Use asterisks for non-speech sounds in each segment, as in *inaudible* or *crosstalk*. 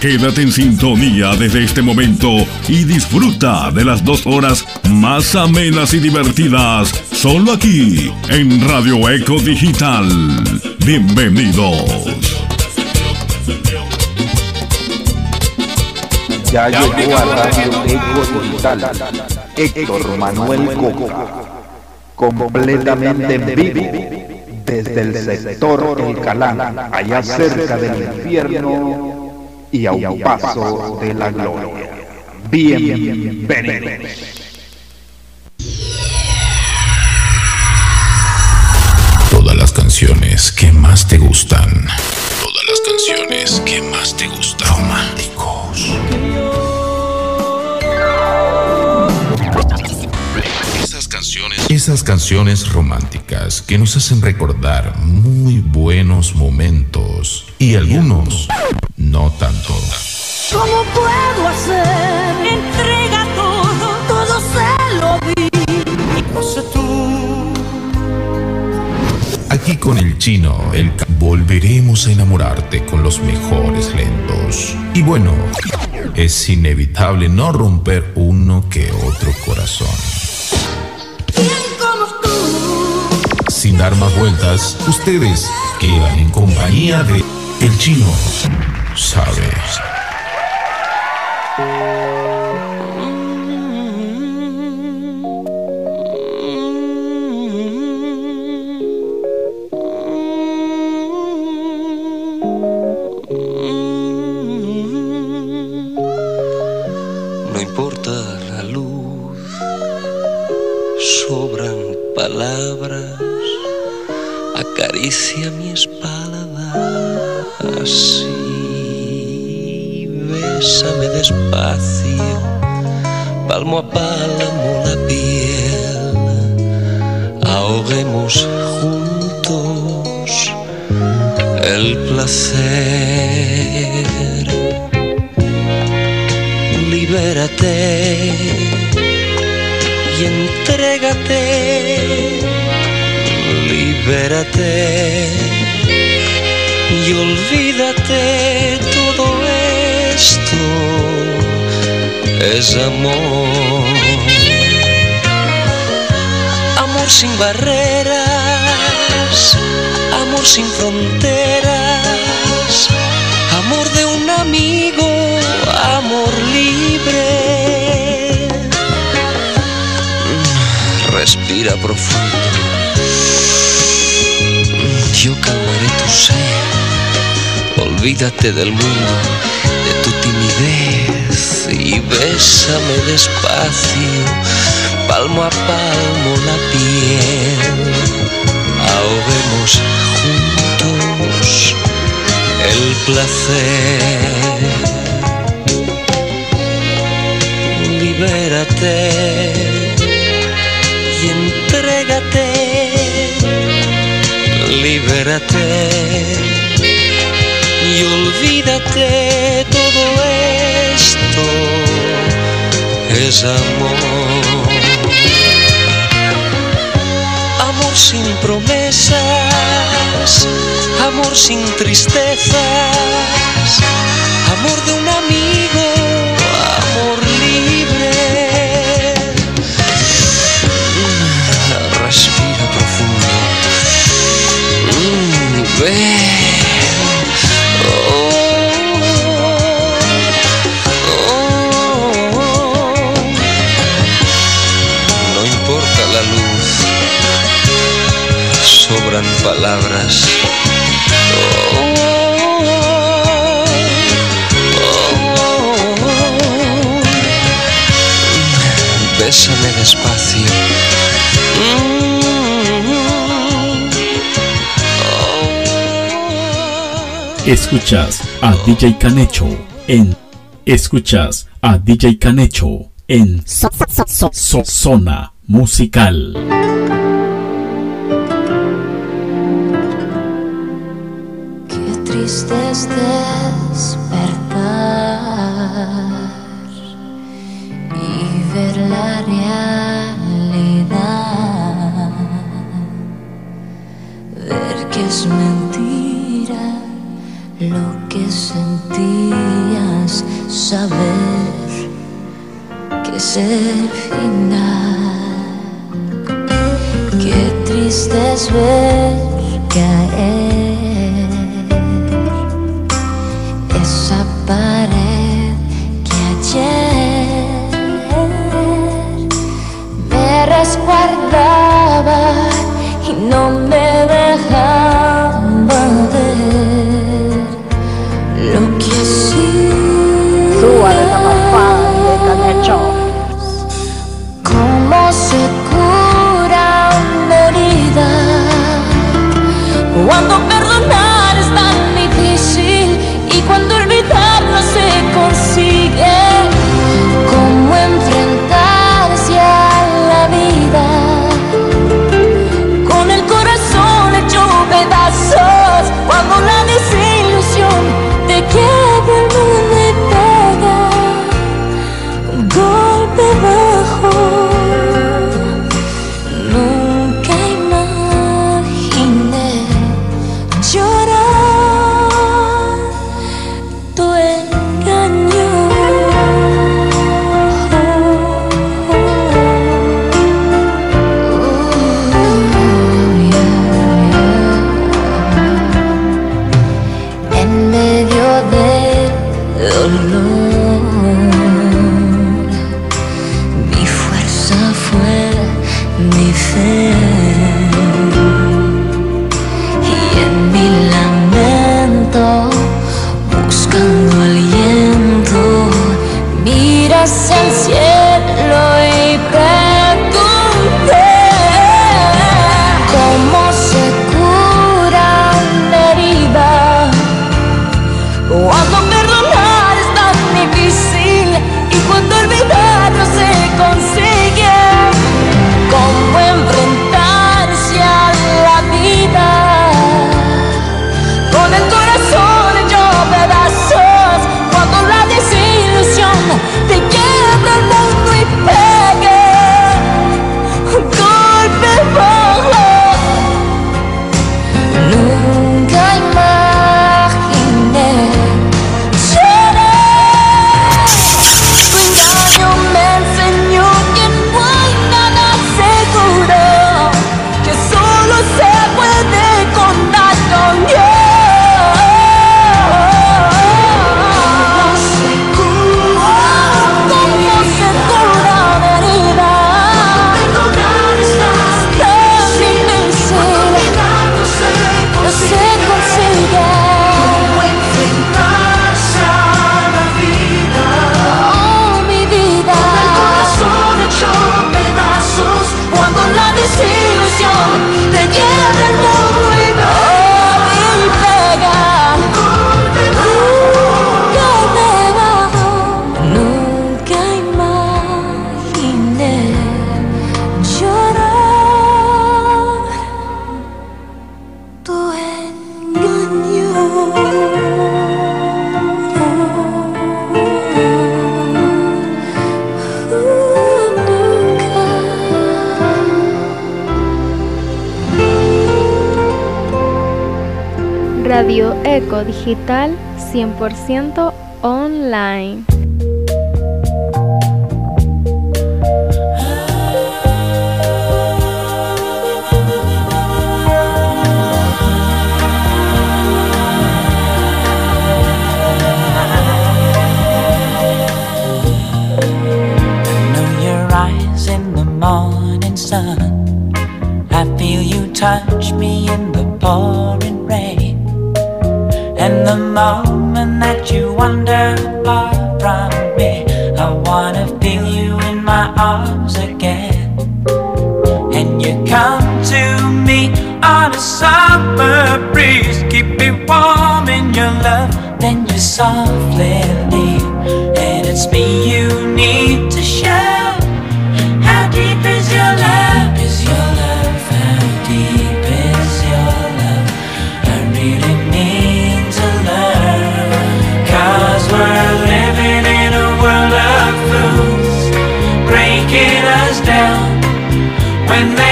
Quédate en sintonía desde este momento y disfruta de las dos horas más amenas y divertidas, solo aquí en Radio Eco Digital. Bienvenidos. Ya llegó a Radio Eco Digital. Héctor Manuel Coca, completamente en vivo desde el sector El Calán, allá cerca del infierno y a un paso de la gloria. Bienvenidos. Todas las canciones que más te gustan. Todas las canciones que más te gustan. Románticos. Canciones, esas canciones románticas que nos hacen recordar muy buenos momentos y algunos no tanto. ¿Cómo puedo hacer? Entrega todo, todo se lo di. No sé tú. Aquí con el chino, el volveremos a enamorarte con los mejores lentos. Y bueno, es inevitable no romper uno que otro corazón. Sin dar más vueltas, ustedes quedan en compañía de El Chino. Sabe. Del mundo, de tu timidez y bésame despacio, palmo a palmo la piel, ahoguemos juntos el placer. Libérate y entrégate, libérate y olvídate, todo esto es amor. Amor sin promesas, amor sin tristezas, amor de un amigo, amor libre. Respira profundo. Mm, Ve. sobran palabras. Bésame despacio. Escuchas a DJ Canecho en Escuchas a DJ Canecho en so, so, so, Zona Musical. es despertar y ver la realidad, ver que es mentira lo que sentías, saber que es el final, qué triste es ver Banco Digital 100% online. sun. I feel you touch me in the. moment that you wander far from me, I wanna feel you in my arms again. And you come to me on a summer breeze, keep me warm in your love, then you softly leave, and it's me you need.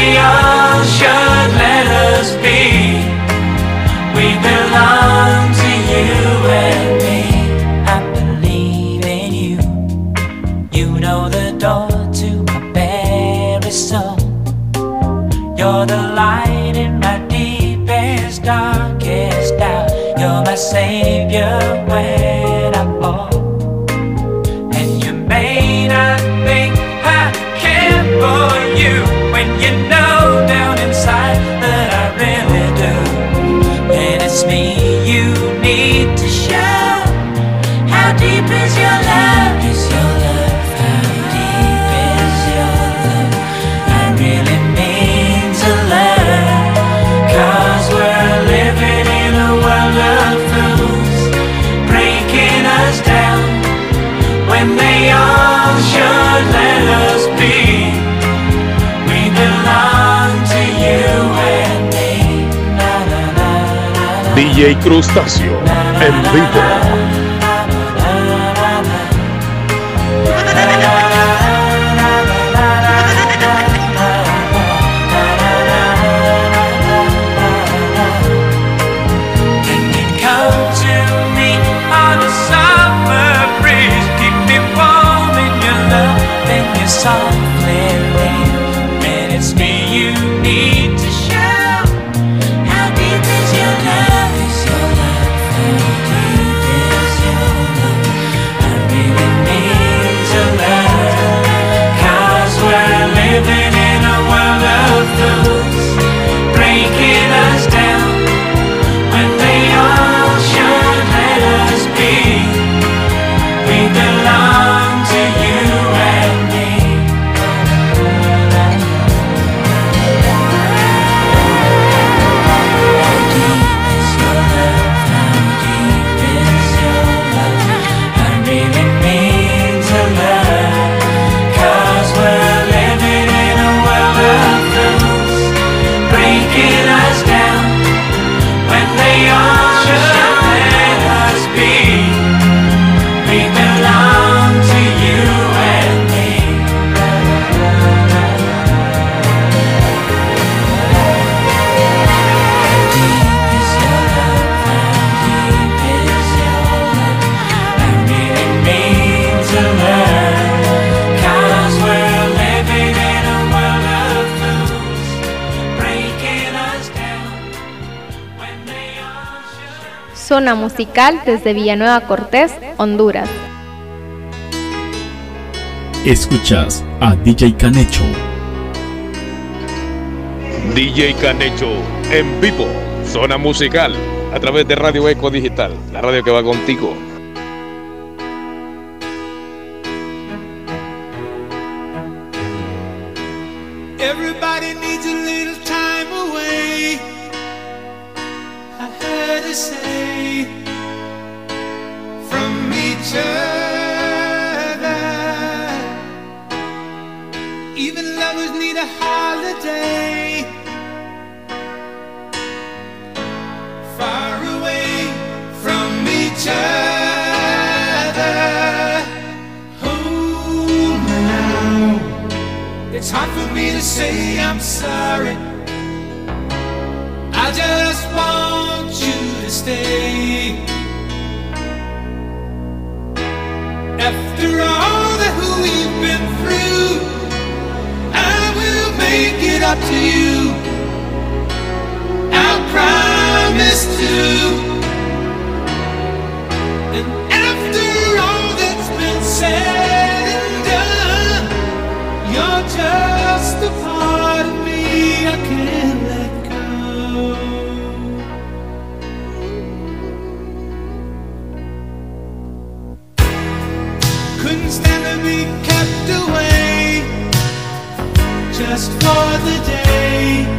Beyond shine. DJ Crustáceo en vivo. Zona Musical desde Villanueva Cortés, Honduras. Escuchas a DJ Canecho. DJ Canecho en vivo, Zona Musical, a través de Radio Eco Digital, la radio que va contigo. Even lovers need a holiday. Far away from each other. Home now. It's hard for me to say I'm sorry. I just want you to stay. After all that we've been through up to you. I promise to. And after all that's been said. just for the day.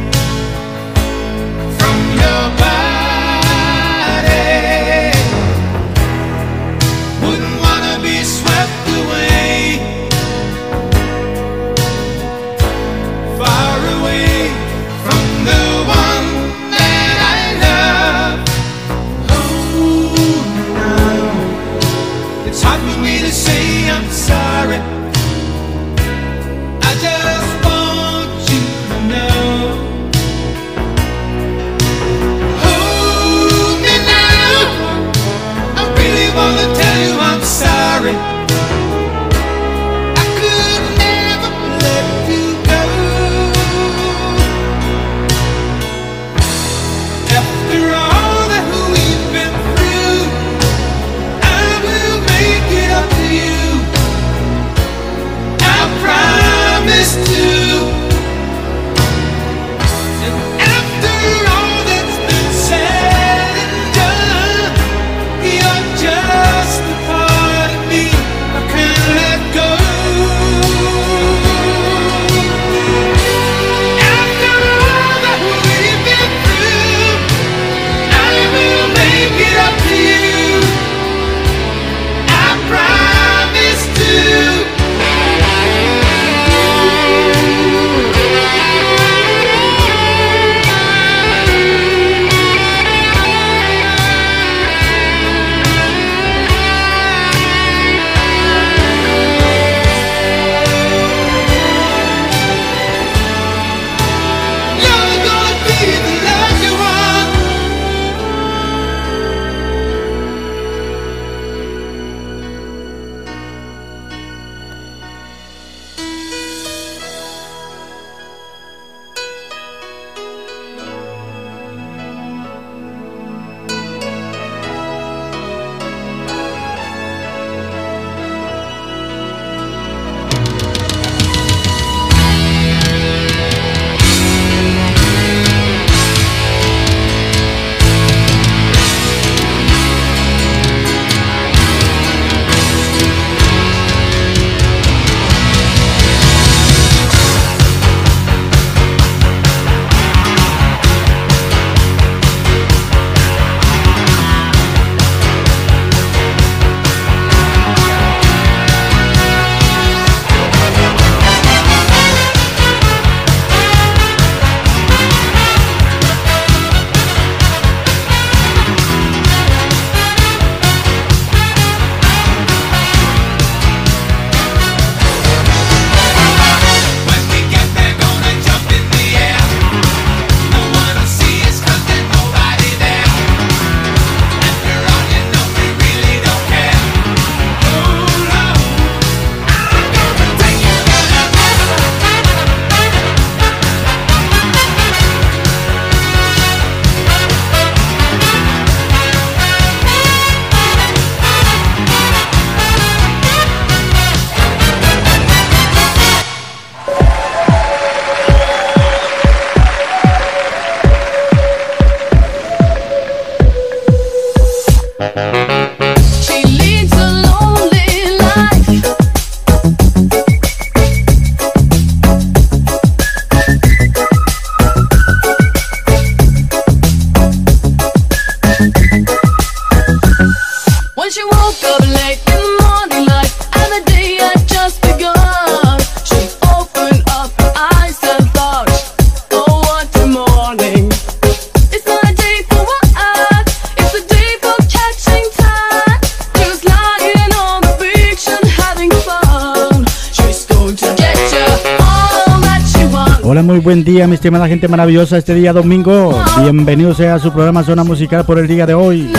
Buen día, mi estimada gente maravillosa. Este día domingo, bienvenidos a su programa Zona Musical por el día de hoy.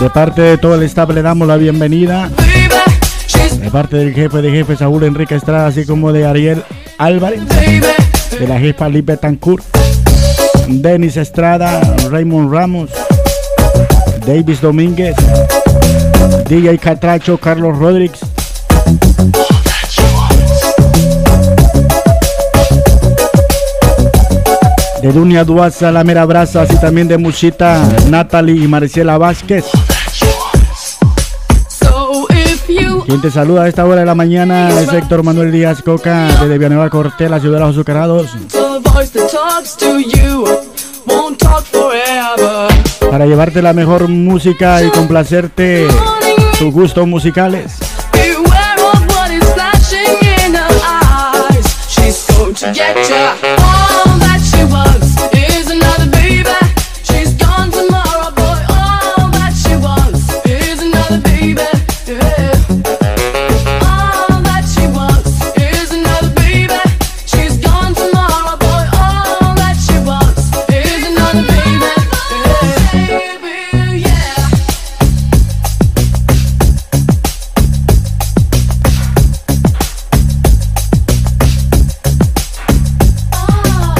De parte de todo el staff le damos la bienvenida. De parte del jefe de jefe Saúl Enrique Estrada, así como de Ariel Álvarez, de la jefa Liz Betancourt, Denis Estrada, Raymond Ramos, Davis Domínguez, DJ Catracho, Carlos Rodríguez. De Dunia Duaza, La Mera Brasa, así también de Muchita, Natalie y Maricela Vázquez. Quien te saluda a esta hora de la mañana es Héctor Manuel Díaz Coca, desde Villanueva Cortés, la ciudad de los azucarados, para llevarte la mejor música y complacerte tus gustos musicales. She's going to get ya.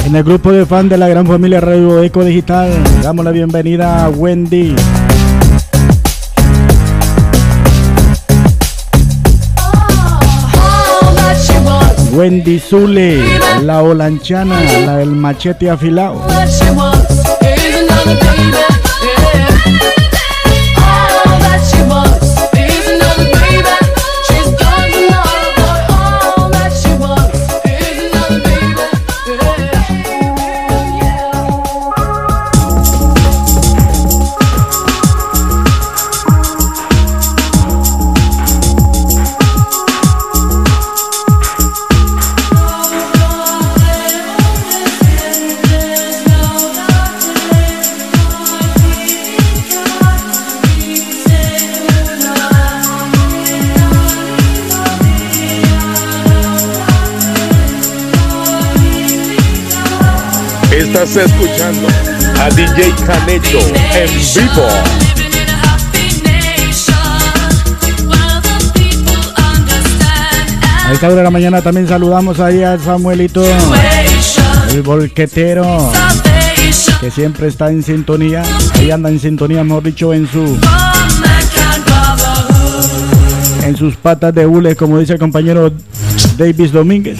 En el grupo de fan de la gran familia Radio Eco Digital, damos la bienvenida a Wendy. Wendy Zule, la holanchana, la del machete afilado. Escuchando a DJ Canecho en vivo. A esta hora de la mañana también saludamos ahí a Samuelito, el volquetero, que siempre está en sintonía. Ahí anda en sintonía, mejor dicho, en su en sus patas de hule, como dice el compañero Davis Domínguez.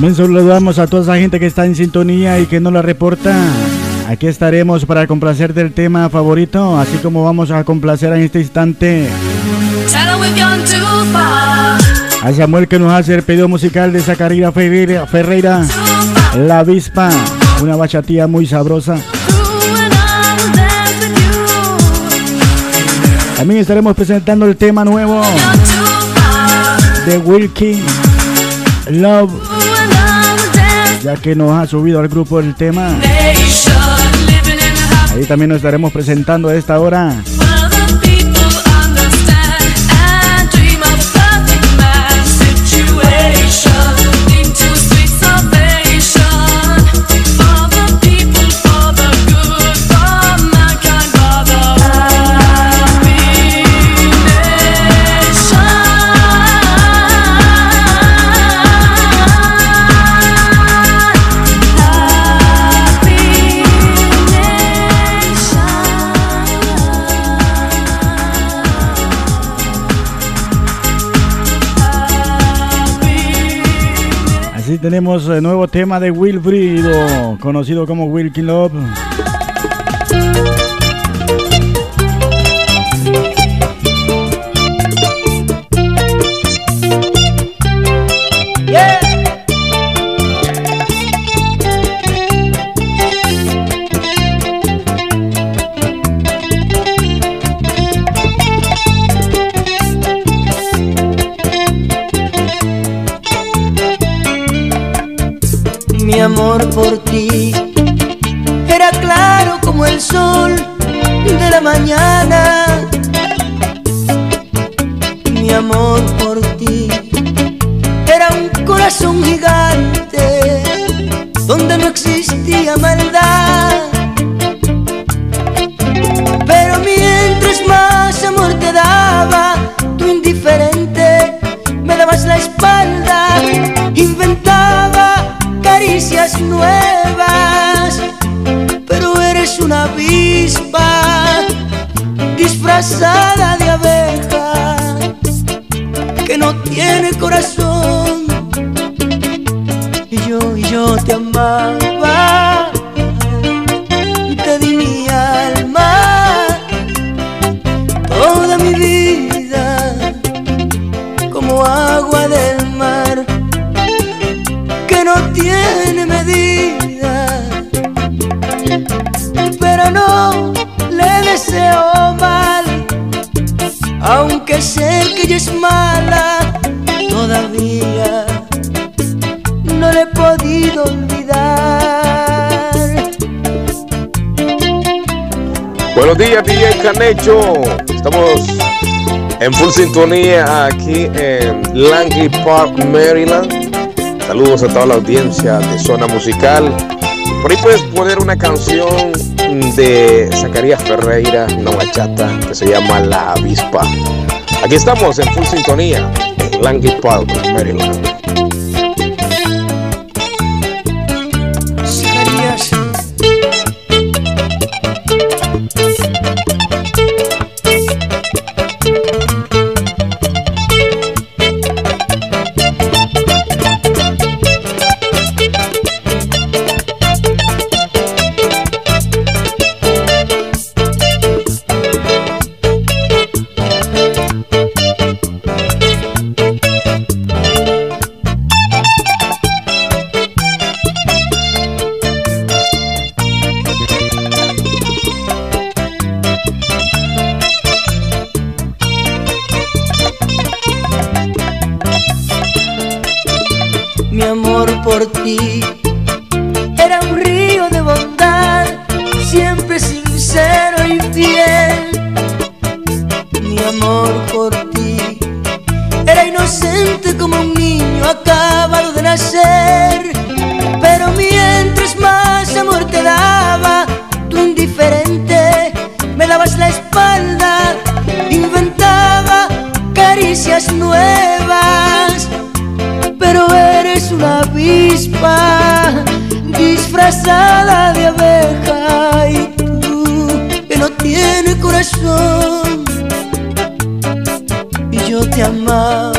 También saludamos a toda esa gente que está en sintonía y que no la reporta. Aquí estaremos para complacer del tema favorito, así como vamos a complacer en este instante a Samuel que nos hace el pedido musical de Zacarías Ferreira, Ferreira, La Avispa, una bachatía muy sabrosa. También estaremos presentando el tema nuevo de Wilkie Love, ya que nos ha subido al grupo el tema. Ahí también nos estaremos presentando a esta hora. Tenemos el nuevo tema de Wilfrido, conocido como Wilkin Love. Mi amor por ti era claro como el sol de la mañana. Mi amor por ti era un corazón gigante donde no existía maldad. Pero eres una avispa disfrazada de abeja que no tiene corazón. Y yo, y yo te amaba, sé que ella es mala, todavía no le he podido olvidar. Buenos días, DJ Canecho. Estamos en full sintonía aquí en Langley Park, Maryland. Saludos a toda la audiencia de Zona Musical. Por ahí puedes poner una canción de Zacarías Ferreira, una bachata que se llama La Avispa. Aquí estamos en full sintonía en Langley Park, Maryland. Disfrazada de abeja y tú que no tiene corazón. Y yo te amaba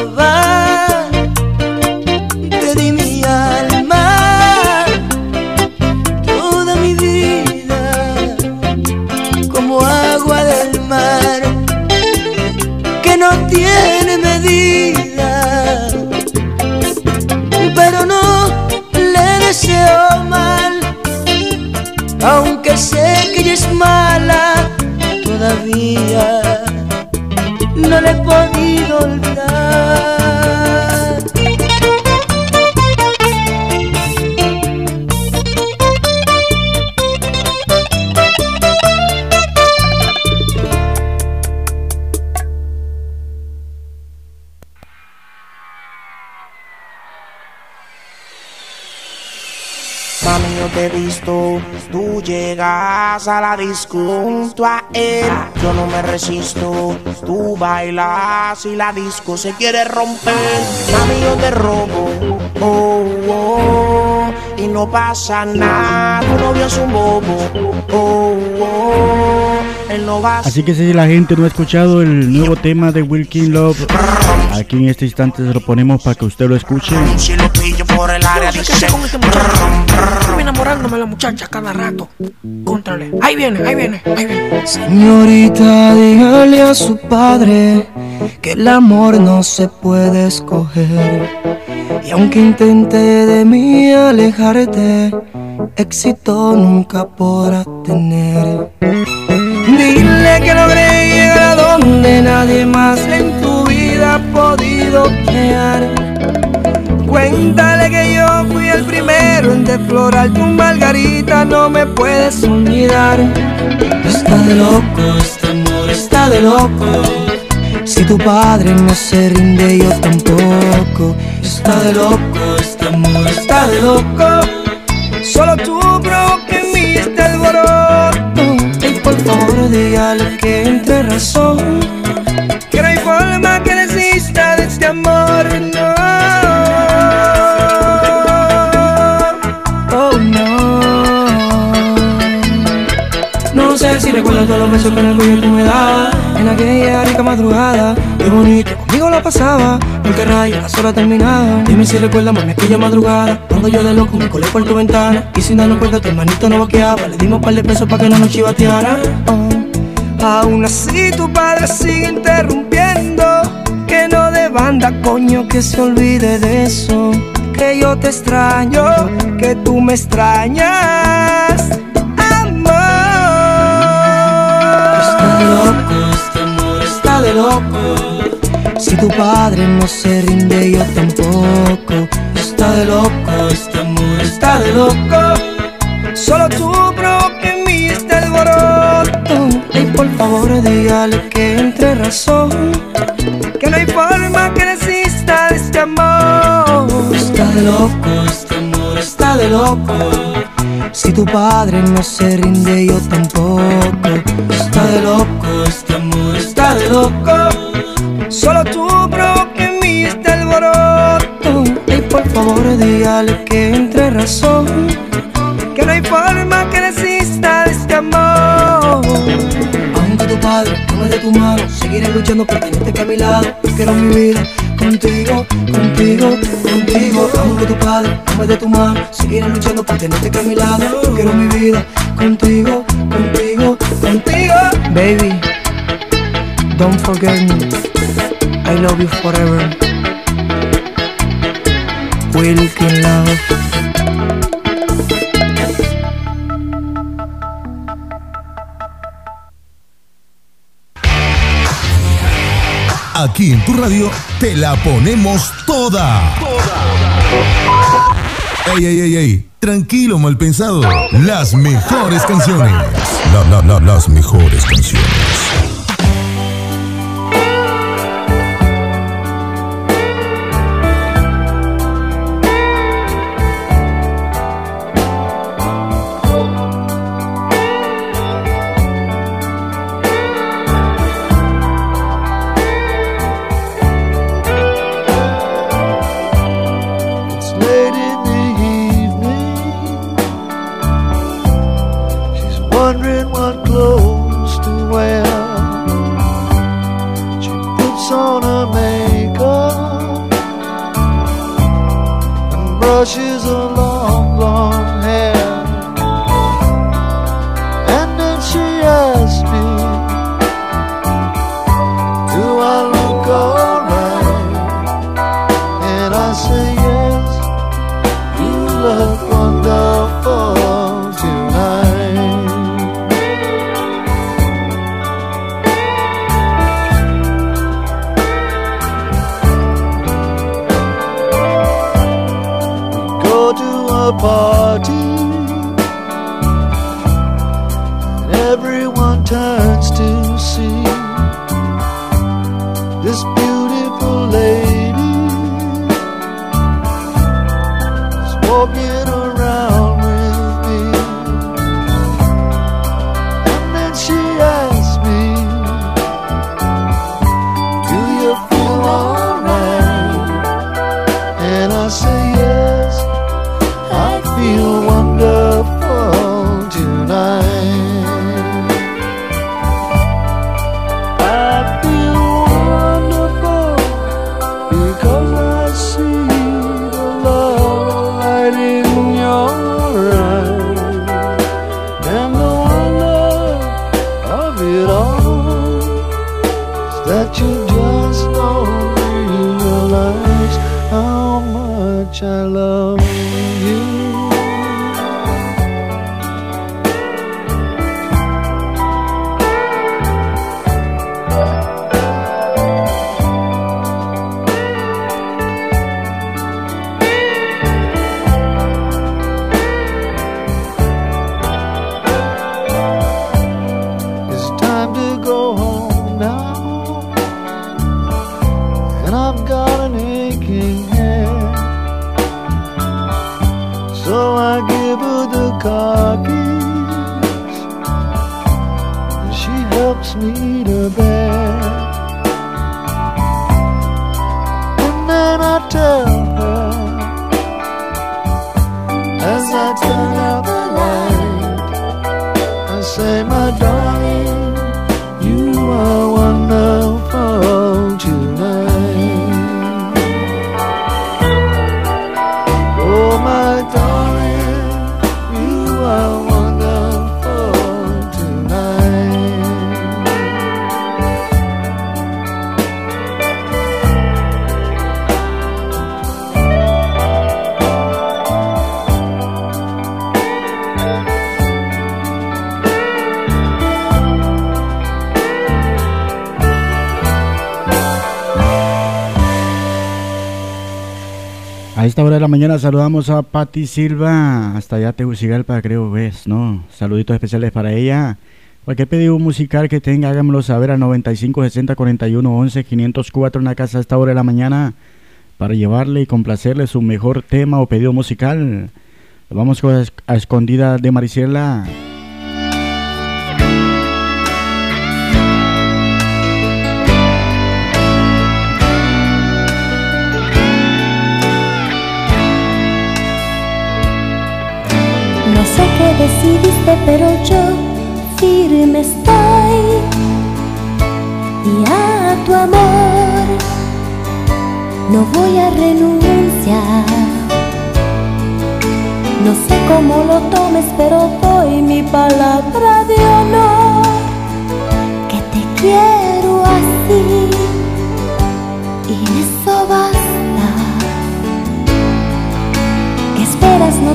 Tú llegas a la disco junto a él. Yo no me resisto. Tú bailas y la disco se quiere romper. Mami, yo te robo. Oh, oh. Y no pasa nada. Tu novio es un bobo. Oh, oh. Él no va a Así que si la gente no ha escuchado el nuevo tema de Wilkin Love, aquí en este instante se lo ponemos para que usted lo escuche. Si lo pillo por el área, dice. De la muchacha cada rato. Contrale. Ahí viene, ahí viene, ahí viene. Señorita, dígale a su padre que el amor no se puede escoger. Y aunque intente de mí alejarte, éxito nunca podrá tener. Dile que logré llegar a donde nadie más en tu vida ha podido llegar. Cuéntale que yo fui el primero en deflorar tu margarita, no me puedes olvidar. Está de loco, este amor está de loco. Si tu padre no se rinde, yo tampoco. Está de loco, este amor está de loco. Solo tú provoca en mí este alboroto. Y por favor, dígale que entre razón. Que no hay forma que desista de este amor, no. Si recuerdas todos los besos que en el cuello tú me dabas En aquella rica madrugada Qué bonito, conmigo la pasaba. Porque raya, las horas terminaban Dime si recuerdas, mami, aquella madrugada Cuando yo de loco me colé por tu ventana. Y sin darnos cuenta tu hermanito no boqueaba Le dimos par de pesos para que no nos chivateara. Oh. Aún así tu padre sigue interrumpiendo. Que no de banda, coño, que se olvide de eso. Que yo te extraño, que tú me extrañas de loco, este amor está de loco. Si tu padre no se rinde, yo tampoco. Está de loco, este amor está de loco. Solo tú provoca en mí este alboroto. Y por favor, dígale que entre razón. Que no hay forma que desista de este amor. Está de loco, este amor está de loco. Si tu padre no se rinde, yo tampoco. Está de loco, este amor está de loco. Solo tú mí este alboroto. Y por favor, dígale que entre razón. Que no hay forma que desista de este amor. Aunque tu padre tome de tu mano, seguiré luchando por tenerte a mi lado. Quiero mi vida contigo, contigo, contigo. Aunque tu padre tome de tu mano, seguiré luchando por tenerte que a mi lado. Yo quiero mi vida contigo, contigo, contigo. Baby, don't forget me. I love you forever. Wilkin love. Aquí en tu radio te la ponemos toda. Ey, ey, ey, ey. Tranquilo, mal pensado. Las mejores canciones. La, la, la, las mejores canciones. La mañana saludamos a Patti Silva, hasta allá Tegucigalpa creo ves, ¿no? Saluditos especiales para ella. Cualquier pedido musical que tenga, háganmelo saber al 95 60 41 11 504 en la casa a esta hora de la mañana para llevarle y complacerle su mejor tema o pedido musical. Vamos con a escondida de Mariciela. Decidiste, pero yo firme estoy. Y a tu amor no voy a renunciar. No sé cómo lo tomes, pero doy mi palabra de honor. Que te quiero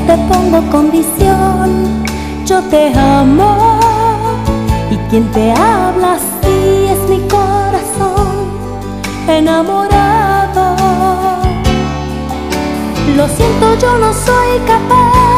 te pongo condición. Yo te amo. Y quien te habla así es mi corazón enamorado. Lo siento, yo no soy capaz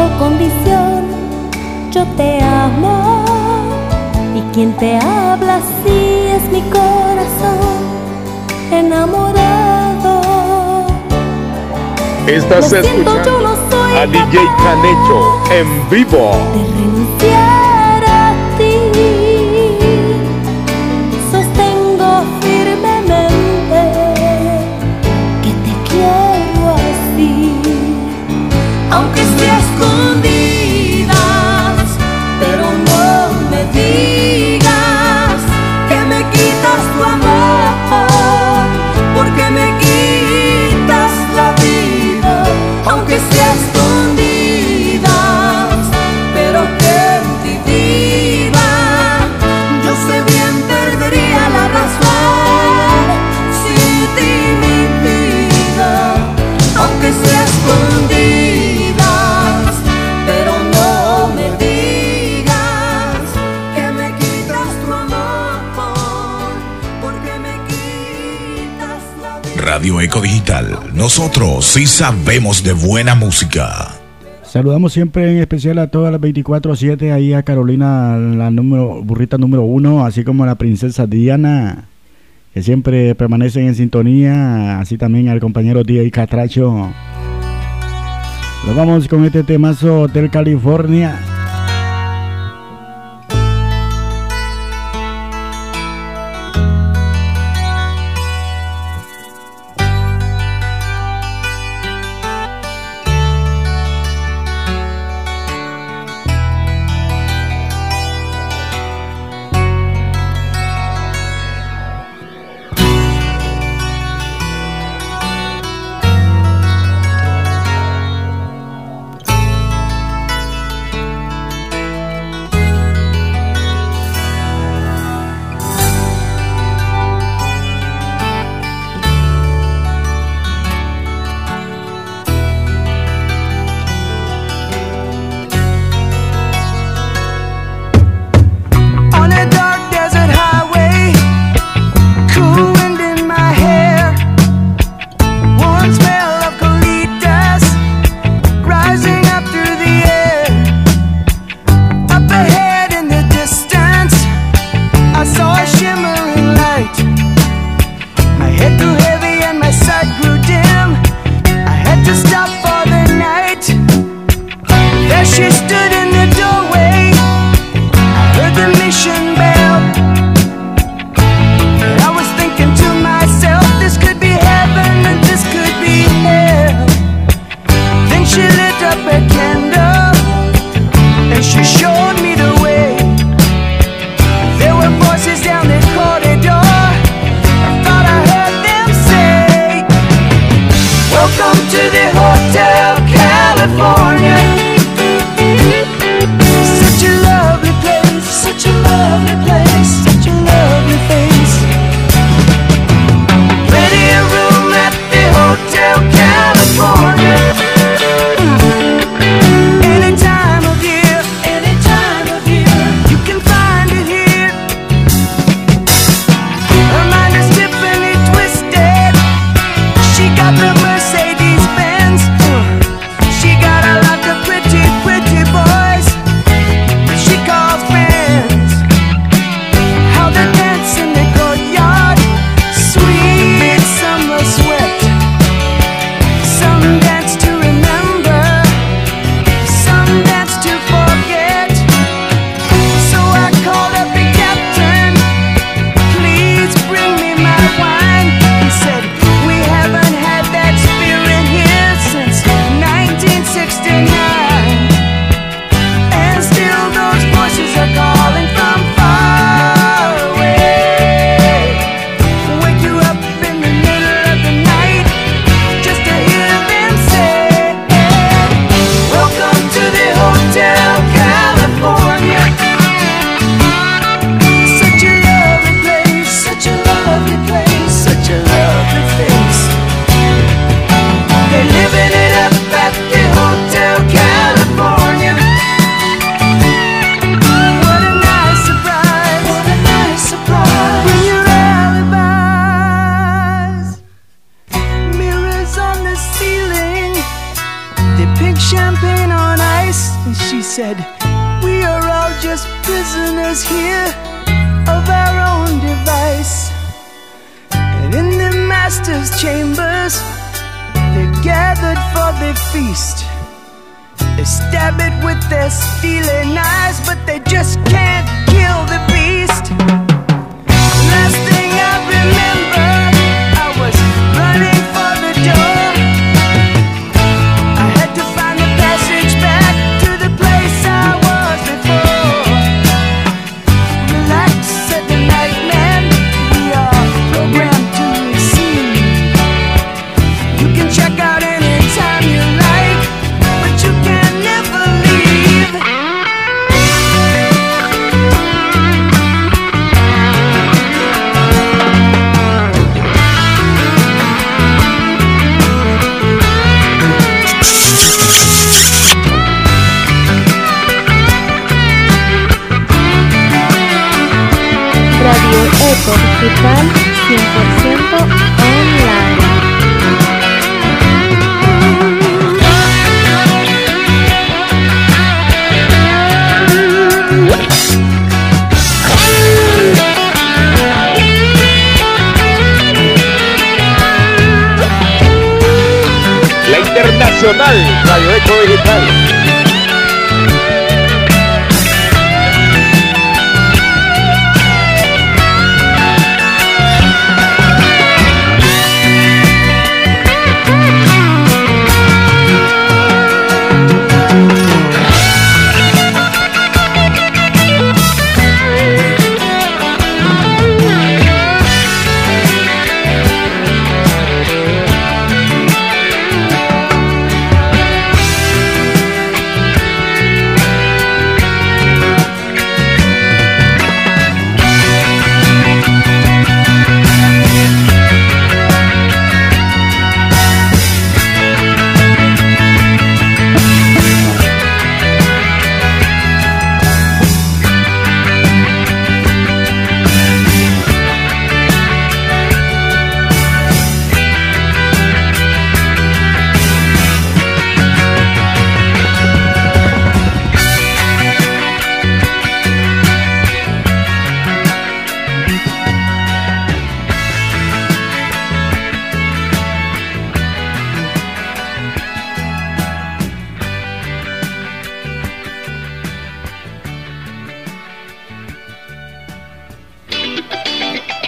pongo condición. Yo te amo. Y quien te habla así es mi corazón enamorado. Estás siento, yo escuchando no soy a DJ Canecho en vivo. digital. Nosotros sí sabemos de buena música. Saludamos siempre en especial a todas las 24-7, ahí a Carolina, la burrita número uno, así como a la princesa Diana, que siempre permanecen en sintonía, así también al compañero DJ Catracho. Nos vamos con este temazo Hotel California.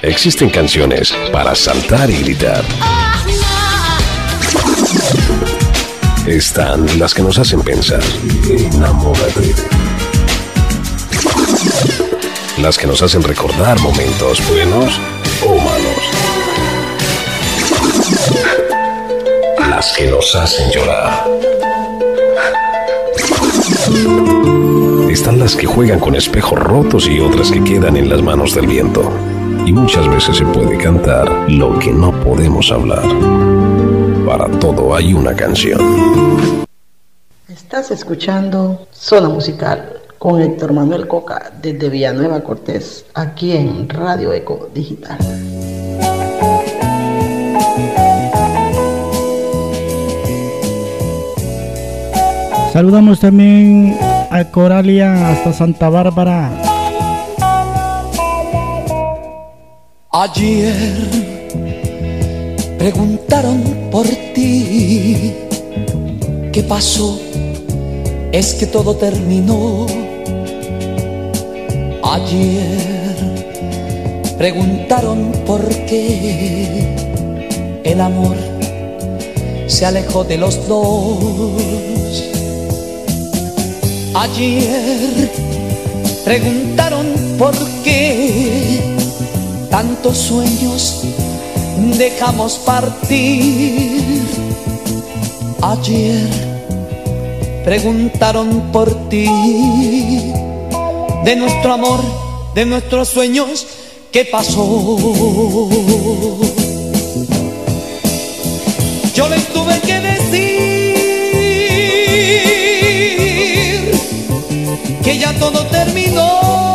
Existen canciones para saltar y gritar. Están las que nos hacen pensar. Enamórate. Las que nos hacen recordar momentos buenos o malos. Las que nos hacen llorar. Están las que juegan con espejos rotos y otras que quedan en las manos del viento. Y muchas veces se puede cantar lo que no podemos hablar. Para todo hay una canción. Estás escuchando Zona Musical con Héctor Manuel Coca desde Villanueva Cortés, aquí en Radio Eco Digital. Saludamos también a Coralia hasta Santa Bárbara. Ayer preguntaron por ti. ¿Qué pasó? Es que todo terminó. Ayer preguntaron por qué el amor se alejó de los dos. Ayer preguntaron por qué tantos sueños dejamos partir. Ayer preguntaron por ti, de nuestro amor, de nuestros sueños, ¿qué pasó? Yo les tuve que decir que ya todo terminó.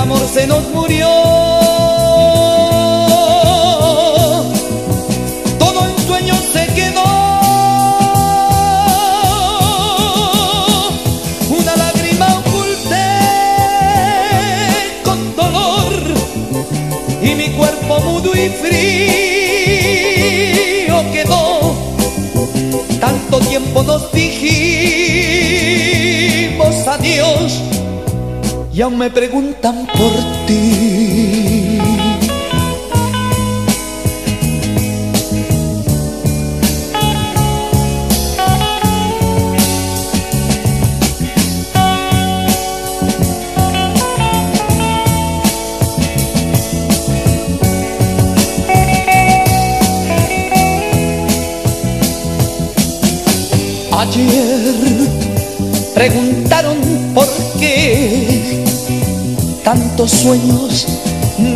Amor se nos murió. Todo en sueños se quedó. Una lágrima oculté con dolor y mi cuerpo mudo y frío quedó. Tanto tiempo nos dijimos y aún me preguntan por ti. Sueños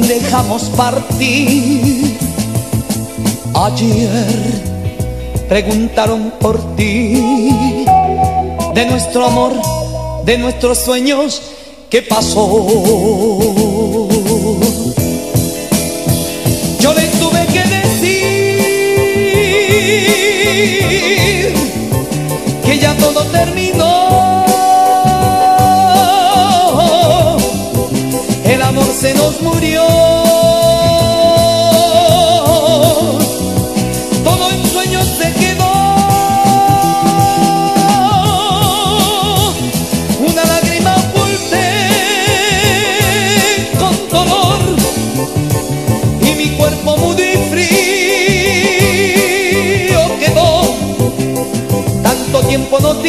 dejamos partir. Ayer preguntaron por ti, de nuestro amor, de nuestros sueños, ¿qué pasó? Yo les tuve que decir que ya todo terminó. se nos murió. Todo en sueños se quedó. Una lágrima oculté con dolor y mi cuerpo mudo y frío quedó, tanto tiempo no te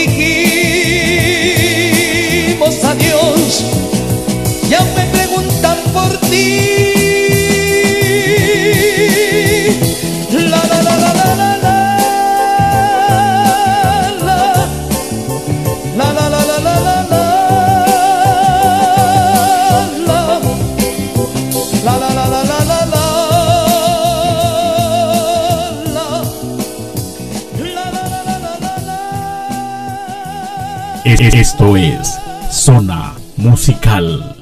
Esto es Zona Musical.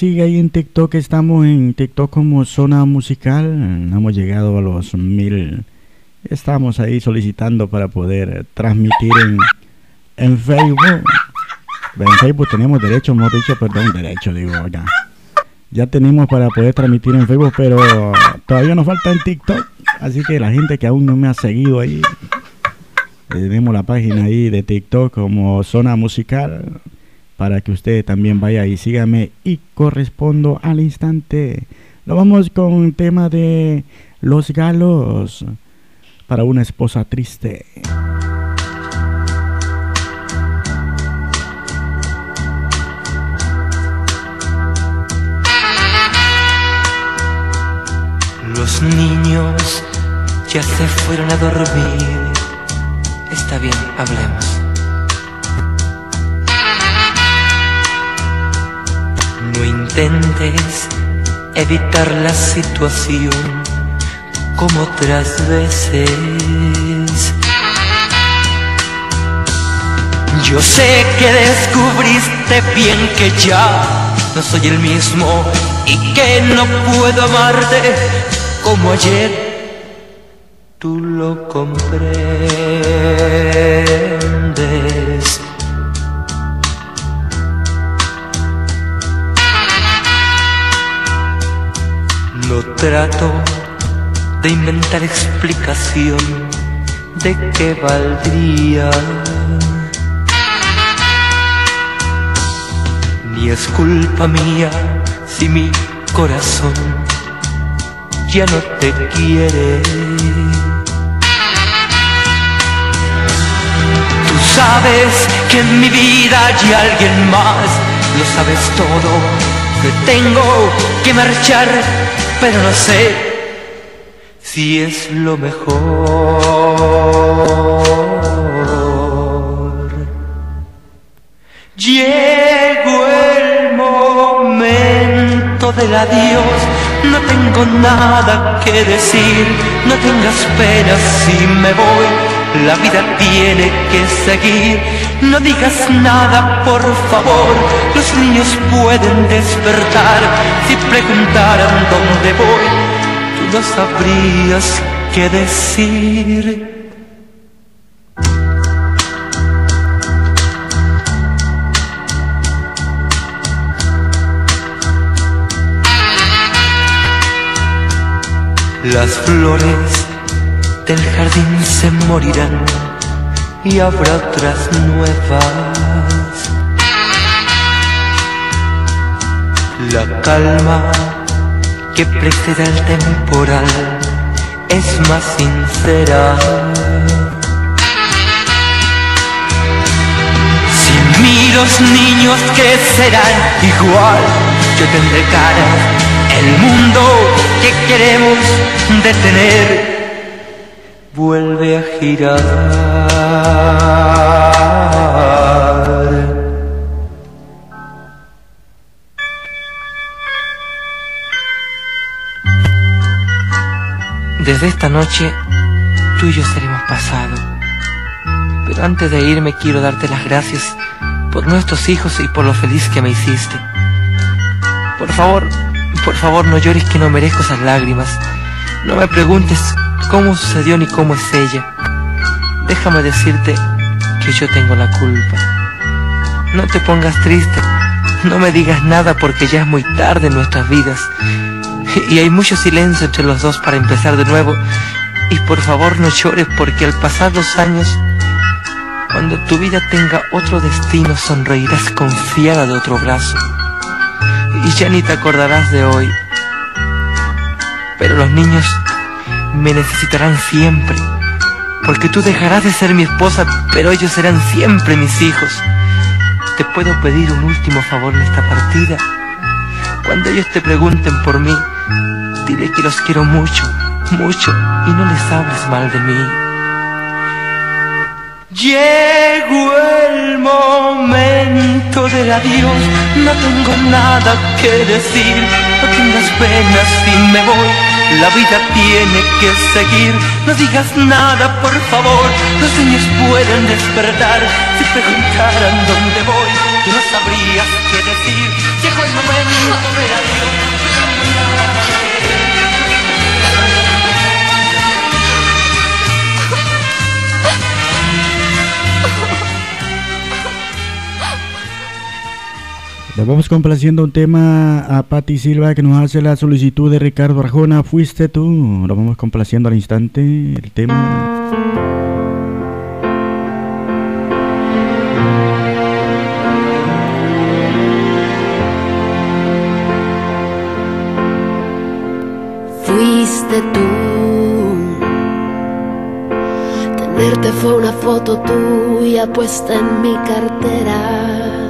sigue ahí en TikTok. Estamos en TikTok como zona musical. Hemos llegado a los mil. Estamos ahí solicitando para poder transmitir en, en Facebook. En Facebook tenemos derecho, hemos dicho, perdón, derecho, digo, ya. Ya tenemos para poder transmitir en Facebook, pero todavía nos falta en TikTok. Así que la gente que aún no me ha seguido ahí, tenemos la página ahí de TikTok como zona musical para que usted también vaya y sígame y correspondo al instante. Nos vamos con un tema de Los Galos para una esposa triste. Los niños ya se fueron a dormir. Está bien, hablemos. No intentes evitar la situación como otras veces. Yo sé que descubriste bien que ya no soy el mismo y que no puedo amarte como ayer tú lo comprendes. No trato de inventar explicación de qué valdría. Ni es culpa mía si mi corazón ya no te quiere. sabes que en mi vida hay alguien más, lo sabes todo, que tengo que marchar, pero no sé si es lo mejor. Llegó el momento del adiós, no tengo nada que decir, no tengas pena si me voy la vida tiene que seguir. No digas nada, por favor. Los niños pueden despertar. Si preguntaran dónde voy, tú no sabrías qué decir. Las flores del jardín se morirán y habrá otras nuevas. La calma que precede al temporal es más sincera. Si miro los niños que serán igual, yo tendré cara, el mundo que queremos detener vuelve a girar. Desde esta noche tú y yo seremos pasado. Pero antes de irme quiero darte las gracias por nuestros hijos y por lo feliz que me hiciste. Por favor, por favor no llores que no merezco esas lágrimas. No me preguntes cómo sucedió ni cómo es ella. Déjame decirte que yo tengo la culpa. No te pongas triste, no me digas nada porque ya es muy tarde en nuestras vidas. Y hay mucho silencio entre los dos para empezar de nuevo. Y por favor no llores porque al pasar los años, cuando tu vida tenga otro destino, sonreirás confiada de otro brazo. Y ya ni te acordarás de hoy. Pero los niños me necesitarán siempre, porque tú dejarás de ser mi esposa, pero ellos serán siempre mis hijos. ¿Te puedo pedir un último favor en esta partida? Cuando ellos te pregunten por mí, dile que los quiero mucho, mucho, y no les hables mal de mí. Llegó el momento del adiós, no tengo nada que decir, no tengas pena si me voy la vida tiene que seguir, no digas nada por favor, los niños pueden despertar. Si preguntaran dónde voy, tú no sabrías qué decir. Llegó el momento de adiós. Vamos complaciendo un tema a Patti Silva que nos hace la solicitud de Ricardo Arjona, fuiste tú. Lo vamos complaciendo al instante el tema. Fuiste tú. Tenerte fue una foto tuya puesta en mi cartera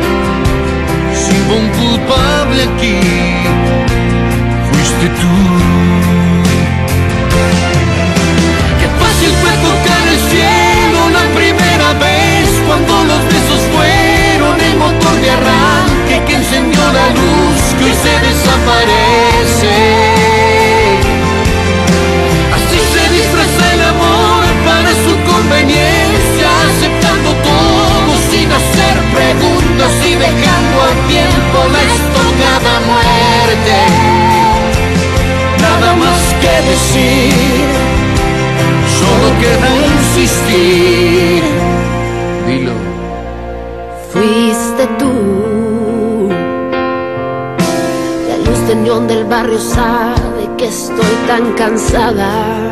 un culpable aquí, fuiste tú. Qué fácil fue tocar el cielo la primera vez cuando los besos fueron el motor de arranque que encendió la luz que hoy se desaparece. Y dejando al tiempo la estocada muerte. Nada más que decir, solo queda insistir. Dilo. Fuiste tú. La luz del barrio sabe que estoy tan cansada.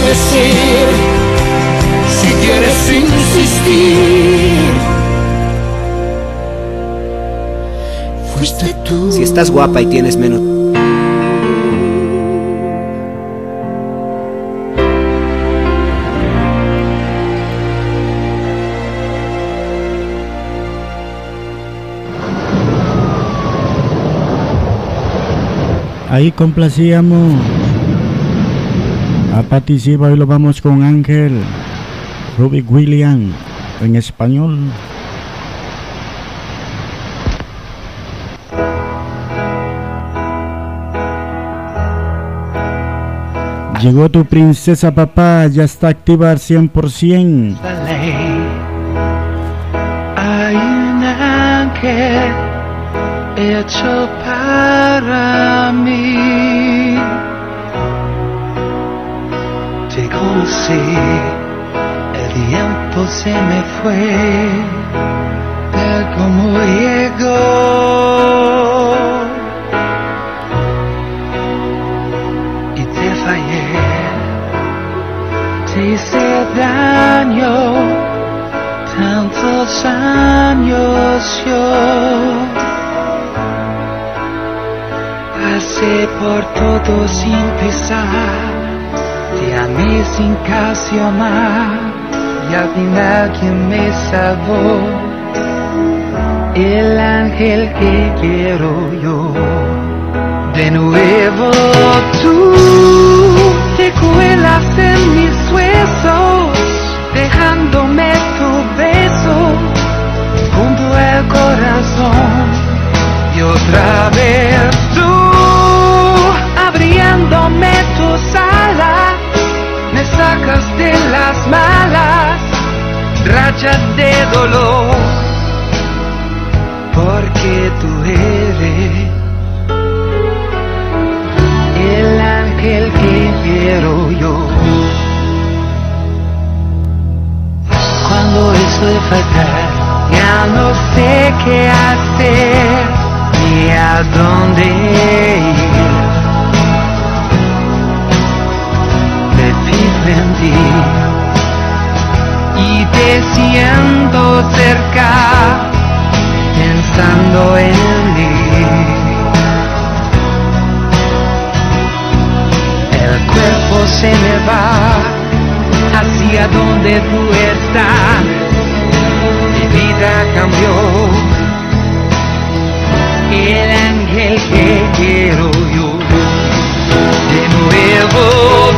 Decir, si quieres insistir. Fuiste tú. Si estás guapa y tienes menos... Ahí complacíamos a Patti Silva, hoy lo vamos con Ángel, Rubik William en español. Llegó tu princesa papá, ya está activa al 100%. la ley. Hay un ángel hecho para mí. Conocí, el tiempo se me fue, tal como llegó. Y te fallé, hice daño tantos años yo. Pasé por todo sin pesar, te amé sin casi amar, y al final quien me salvó, el ángel que quiero yo. De nuevo tú te cuelas en mis huesos, dejándome tu beso junto al corazón. Y otra vez tú abriéndome tus alas, sacas de las malas rachas de dolor, porque tú eres el ángel que quiero yo. Cuando eso faltar, ya no sé qué hacer ni a dónde ir. En ti y te siento cerca, pensando en mí. El cuerpo se me va hacia donde tú estás. Mi vida cambió. El ángel que quiero yo. De nuevo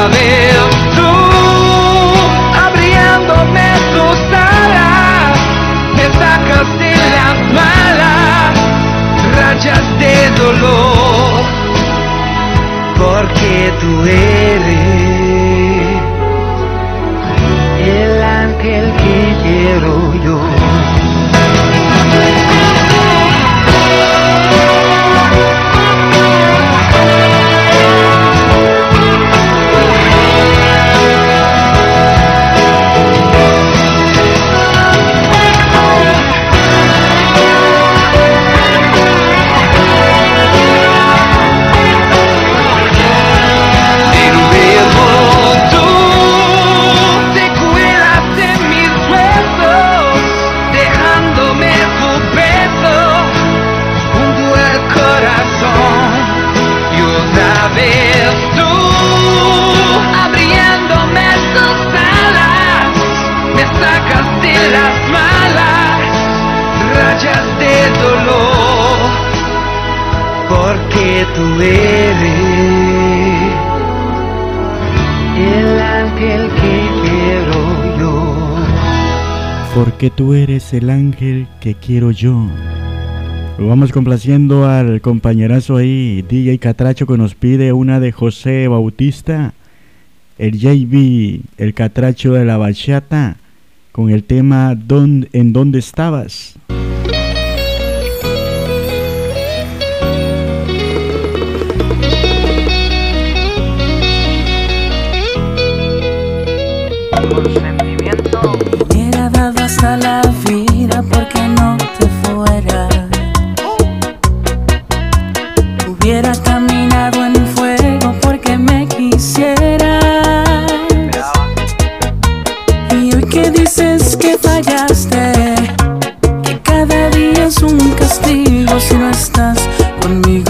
otra vez tú abriéndome tus alas, me sacas de las malas rayas de dolor, porque tú eres el ángel que quiero yo. Porque tú eres el ángel que quiero yo. Lo vamos complaciendo al compañerazo ahí, DJ Catracho, que nos pide una de José Bautista, el JB, el Catracho de la Bachata, con el tema ¿Dón- ¿En dónde estabas? Dado hasta la vida porque no te fueras. Hubiera caminado en fuego porque me quisieras. Y hoy que dices que fallaste, que cada día es un castigo si no estás conmigo.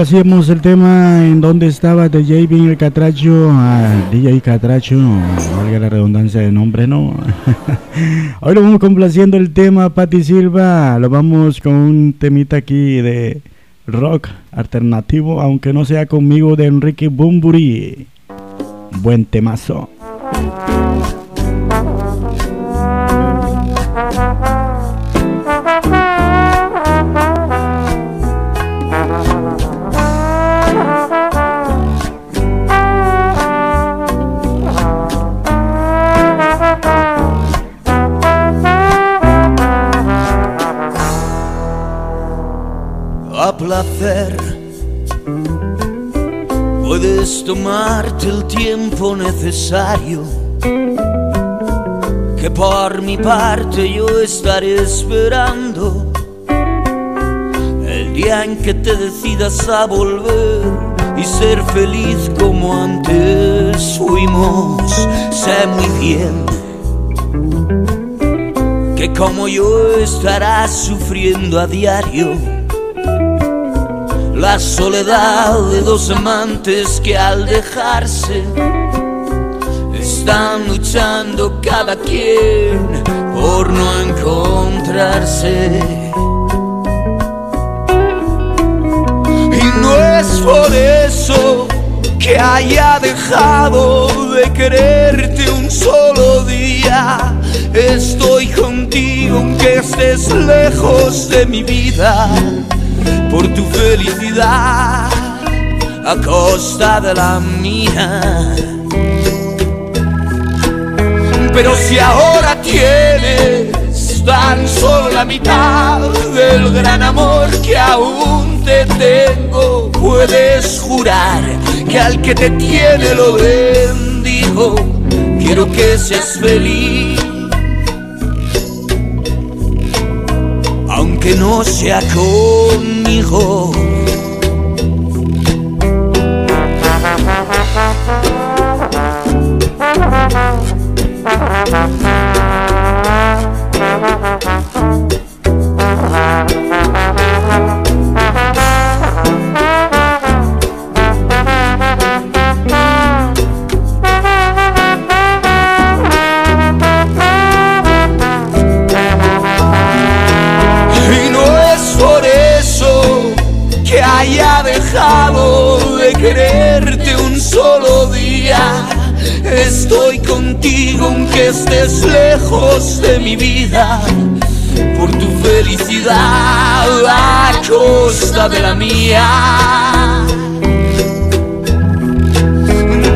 Complacíamos el tema en donde estaba de JB el Catracho, a DJ Catracho, valga la redundancia de nombre, ¿no? *laughs* Hoy lo vamos complaciendo el tema Patti Silva, lo vamos con un temita aquí de rock alternativo, aunque no sea conmigo, de Enrique Bumburi. Buen temazo. Necesario, que por mi parte yo estaré esperando el día en que te decidas a volver y ser feliz como antes fuimos. Sé muy bien que como yo estarás sufriendo a diario la soledad de dos amantes que al dejarse están luchando cada quien por no encontrarse. Y no es por eso que haya dejado de quererte un solo día. Estoy contigo aunque estés lejos de mi vida por tu felicidad a costa de la mía. Pero si ahora tienes tan solo la mitad del gran amor que aún te tengo, puedes jurar que al que te tiene lo bendigo. Quiero que seas feliz. aunque no sea conmigo. De la mía.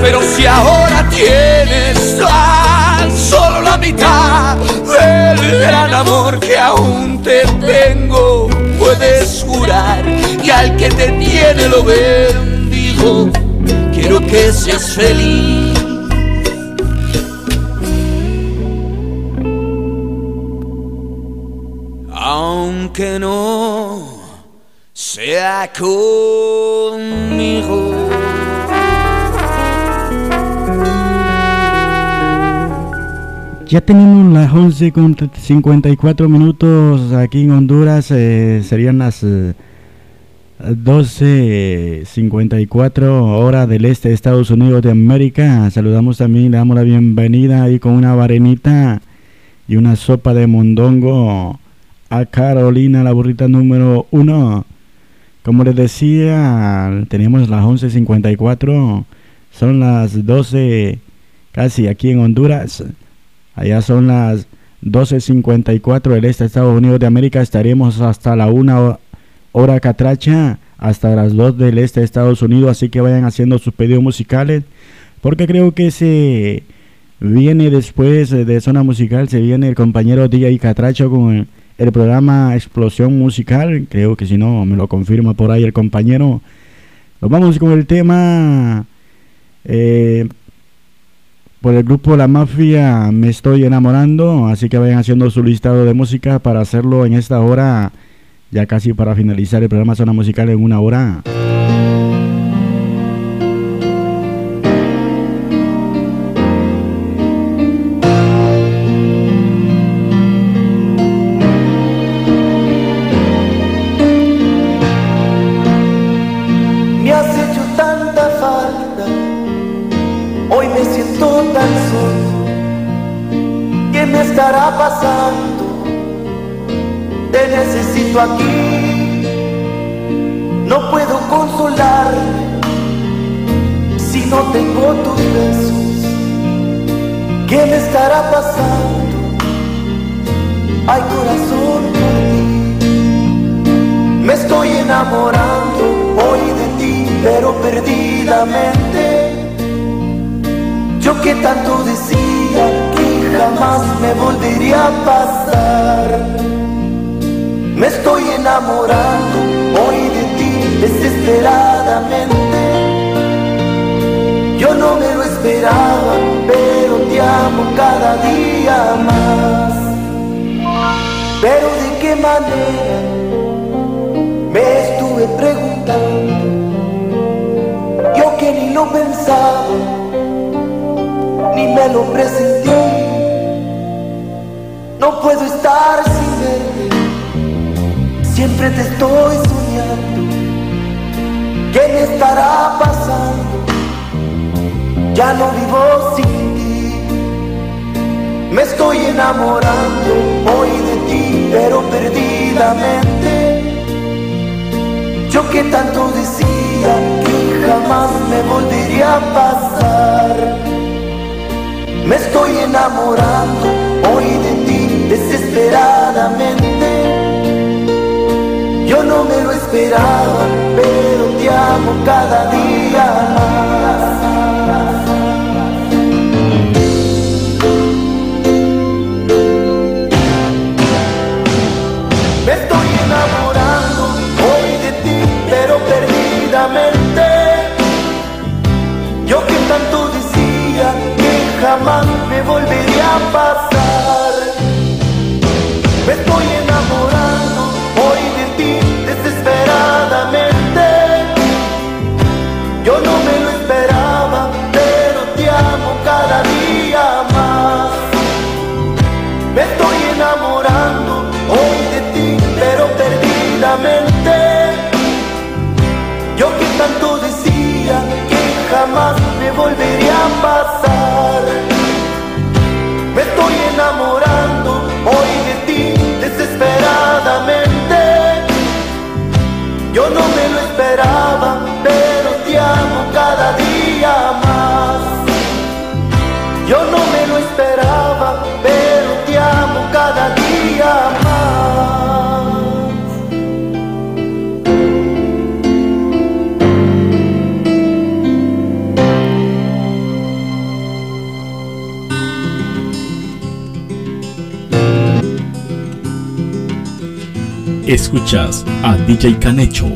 Pero si ahora tienes tan solo la mitad del gran amor que aún te tengo, puedes jurar que al que te tiene lo bendigo. Quiero que seas feliz. Conmigo. Ya tenemos las 11 con 54 minutos aquí en Honduras, eh, serían las eh, 12.54 hora del este de Estados Unidos de América. Saludamos también, le damos la bienvenida ahí con una varenita y una sopa de mondongo a Carolina, la burrita número uno. Como les decía, tenemos las 11.54, son las 12 casi aquí en Honduras. Allá son las 12.54 del este de Estados Unidos de América. Estaremos hasta la 1 hora catracha, hasta las 2 del este de Estados Unidos. Así que vayan haciendo sus pedidos musicales. Porque creo que se viene después de Zona Musical, se viene el compañero DJ Catracho con el programa Explosión Musical. Creo que si no, me lo confirma por ahí el compañero. Nos vamos con el tema. Eh, por el grupo La Mafia me estoy enamorando, así que vayan haciendo su listado de música para hacerlo en esta hora, ya casi para finalizar el programa Zona Musical en una hora. Estará pasando? Te necesito aquí, no puedo consolarme si no tengo tus besos. ¿Qué me estará pasando? Ay corazón por ti, me estoy enamorando hoy de ti, pero perdidamente. Yo que tanto decía jamás me volvería a pasar. Me estoy enamorando hoy de ti desesperadamente. Yo no me lo esperaba, pero te amo cada día más. Pero de qué manera me estuve preguntando. Yo que ni lo pensaba, ni me lo presentí. No puedo estar sin verte, siempre te estoy soñando. ¿Qué me estará pasando? Ya no vivo sin ti. Me estoy enamorando hoy de ti, pero perdidamente. Yo que tanto decía que jamás me volvería a pasar. Me estoy enamorando desesperadamente. Yo no me lo esperaba, pero te amo cada día más. Me estoy enamorando hoy de ti, pero perdidamente. Yo que tanto decía que jamás me volvería a pasar. Me estoy enamorando hoy de ti desesperadamente. Yo no me lo esperaba, pero te amo cada día más. Me estoy enamorando hoy de ti, pero perdidamente. Yo que tanto decía que jamás me volvería a pasar. esperaba, pero te amo cada día más. Yo no me lo esperaba, pero te amo cada día más Escuchas a DJ Canecho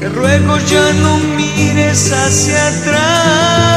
te ruego ya no mires hacia atrás.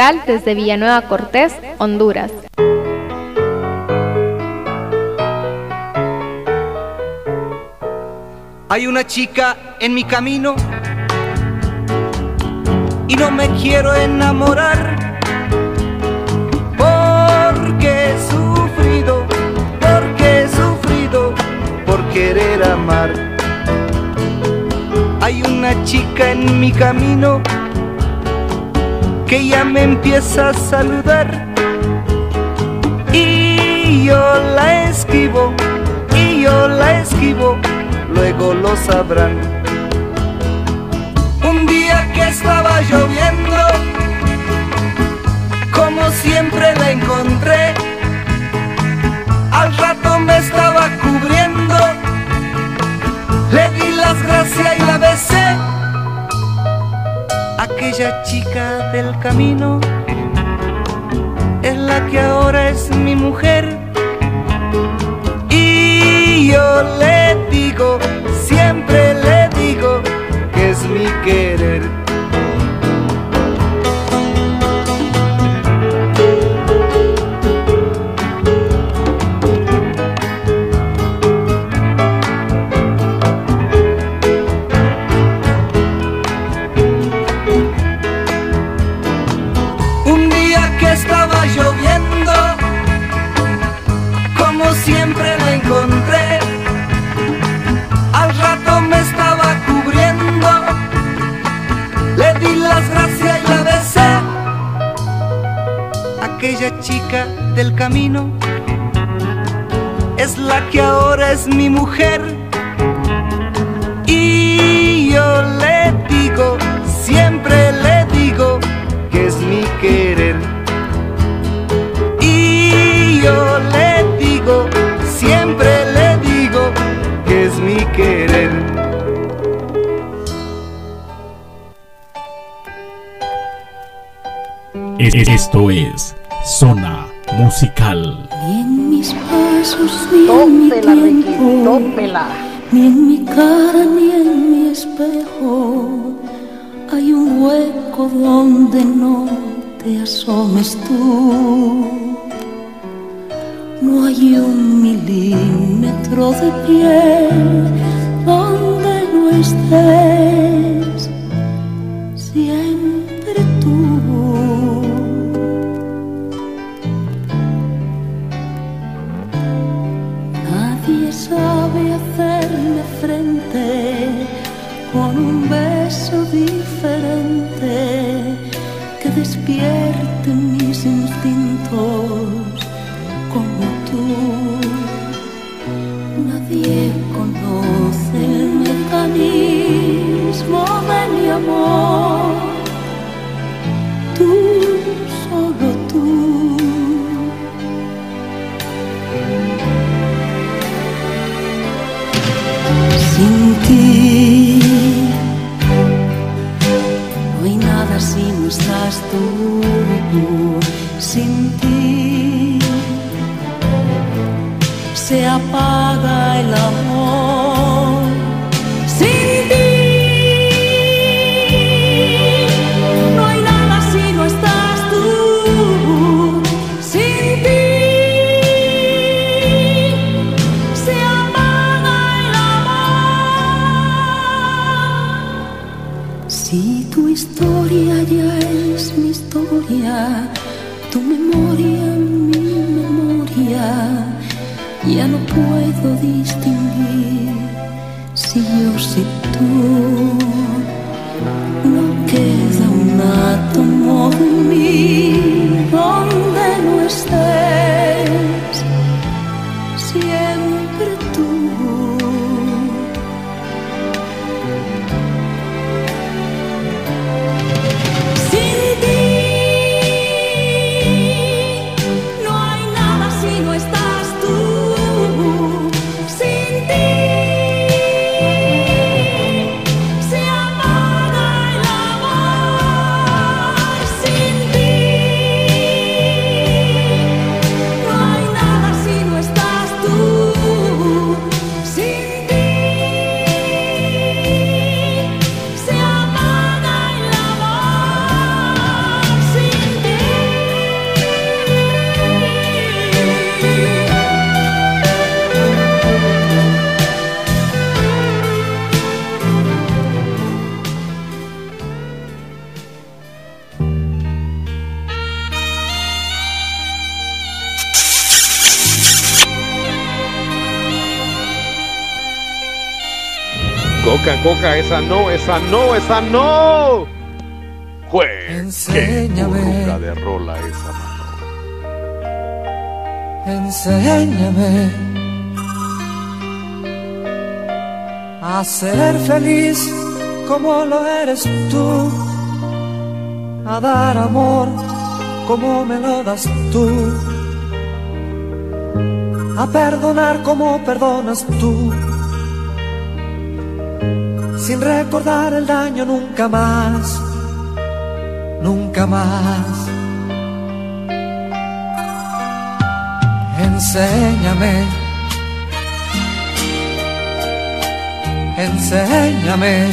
Desde Villanueva Cortés, Honduras. Hay una chica en mi camino y no me quiero enamorar porque he sufrido, porque he sufrido por querer amar. Hay una chica en mi camino que ya me empieza a saludar y yo la esquivo y yo la esquivo luego lo sabrán. Un día que estaba lloviendo, como siempre la encontré, al rato me estaba cubriendo, le di las gracias y la besé. Aquella chica del camino es la que ahora es mi mujer. Y yo le digo, siempre le digo que es mi querer. Ni en mi cara, ni en mi espejo, hay un hueco donde no te asomes tú. No hay un milímetro de piel donde no estés, Coca, esa no, esa no, esa no. Jue, qué burruca de rola esa, mano. Enséñame a ser feliz como lo eres tú, a dar amor como me lo das tú, a perdonar como perdonas tú, sin recordar el daño nunca más, nunca más. Enséñame, enséñame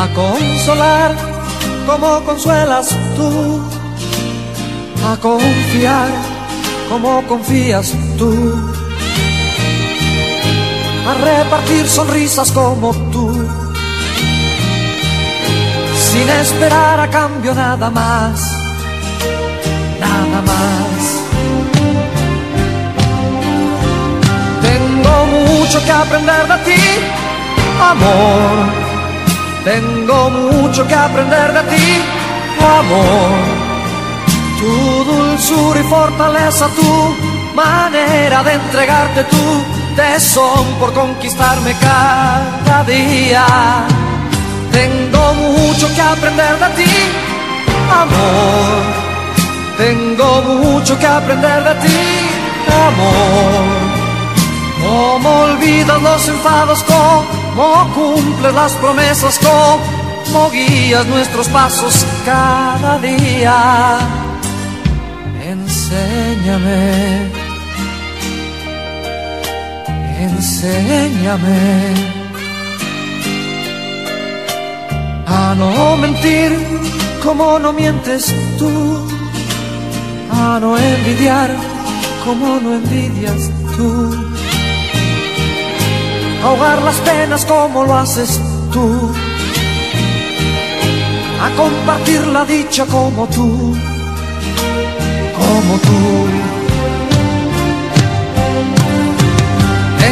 a consolar como consuelas tú, a confiar como confías tú, a repartir sonrisas como tú, sin esperar a cambio nada más nada más. Tengo mucho que aprender de ti, amor. Tengo mucho que aprender de ti, amor. Tu dulzura y fortaleza, tu manera de entregarte tu tesón por conquistarme cada día. Tengo mucho que aprender de ti, amor. Tengo mucho que aprender de ti, amor. Cómo olvidas los enfados, cómo cumples las promesas, cómo guías nuestros pasos cada día. Enséñame, enséñame a no mentir como no mientes tú, a no envidiar como no envidias tú ahogar las penas como lo haces tú, a compartir la dicha como tú, como tú.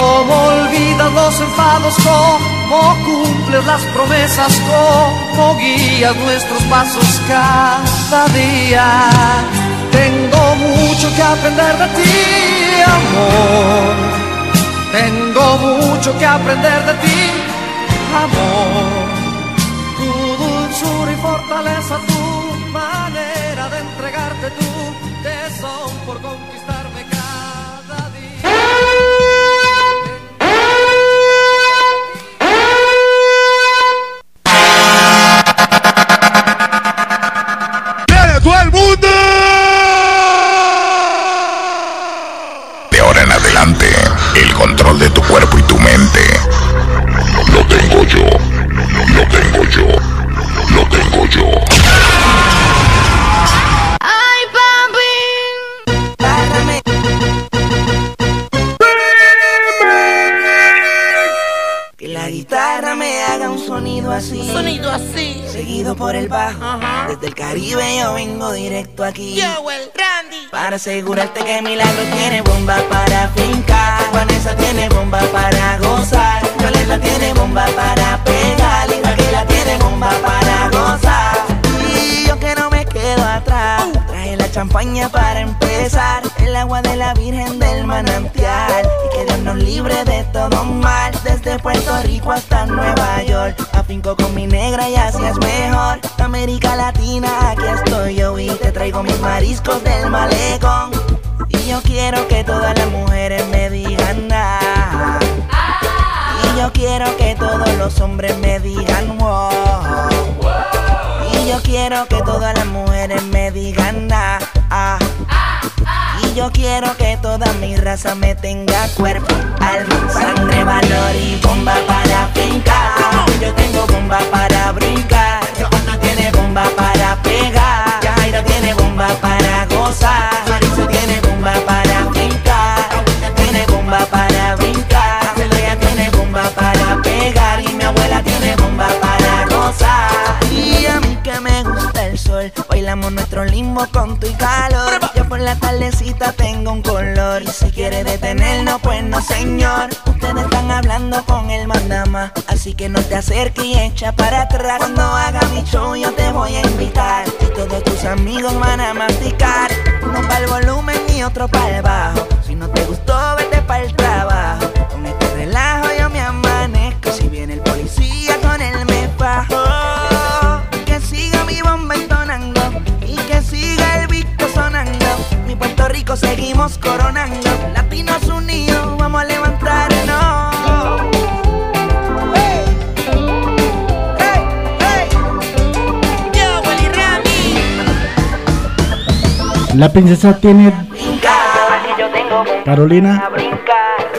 Cómo olvidas los enfados, cómo cumples las promesas, cómo guías nuestros pasos cada día. Tengo mucho que aprender de ti, amor. Tengo mucho que aprender de ti, amor. Tu dulzura y fortaleza, tu manera de entregarte tu tesón por conquistarme asegurarte que Milagro tiene bomba para fincar. Vanessa tiene bomba para gozar. Violeta tiene bomba para pegar. Y Raquel tiene bomba para gozar. Y yo que no me quedo atrás. Traje la champaña para empezar. El agua de la Virgen del manantial. Y que Dios nos libre de todo mal. Desde Puerto Rico hasta Nueva York. Afinco con mi negra y así es mejor. América Latina, aquí estoy yo. Y te traigo mis mariscos del malecón. Y yo quiero que todas las mujeres me digan nada. Y yo quiero que todos los hombres me digan wow. Y yo quiero que todas las mujeres me digan na, ah. Y yo quiero que toda mi raza me tenga cuerpo, alma, sangre, valor y bomba para fincar. Yo tengo bomba para brincar. Tiene bomba para pegar. Tiene bomba para gozar. Marisa tiene bomba para fincar. Tiene bomba para brincar. Celaya tiene bomba para pegar. Y mi abuela tiene bomba. Y a mí que me gusta el sol. Bailamos nuestro limbo con tu y calor. Yo por la tardecita tengo un color. Y si quiere detenernos, pues no, señor. Ustedes están hablando con el mandama. Así que no te acerques y echa para atrás. Cuando haga mi show, yo te voy a invitar. Y todos tus amigos van a masticar. Uno para el volumen y otro para el bajo. Si no te gustó, vete para el trabajo. Seguimos coronando. Latinos unidos, vamos a levantarnos. Yo. La princesa tiene yo tengo Carolina.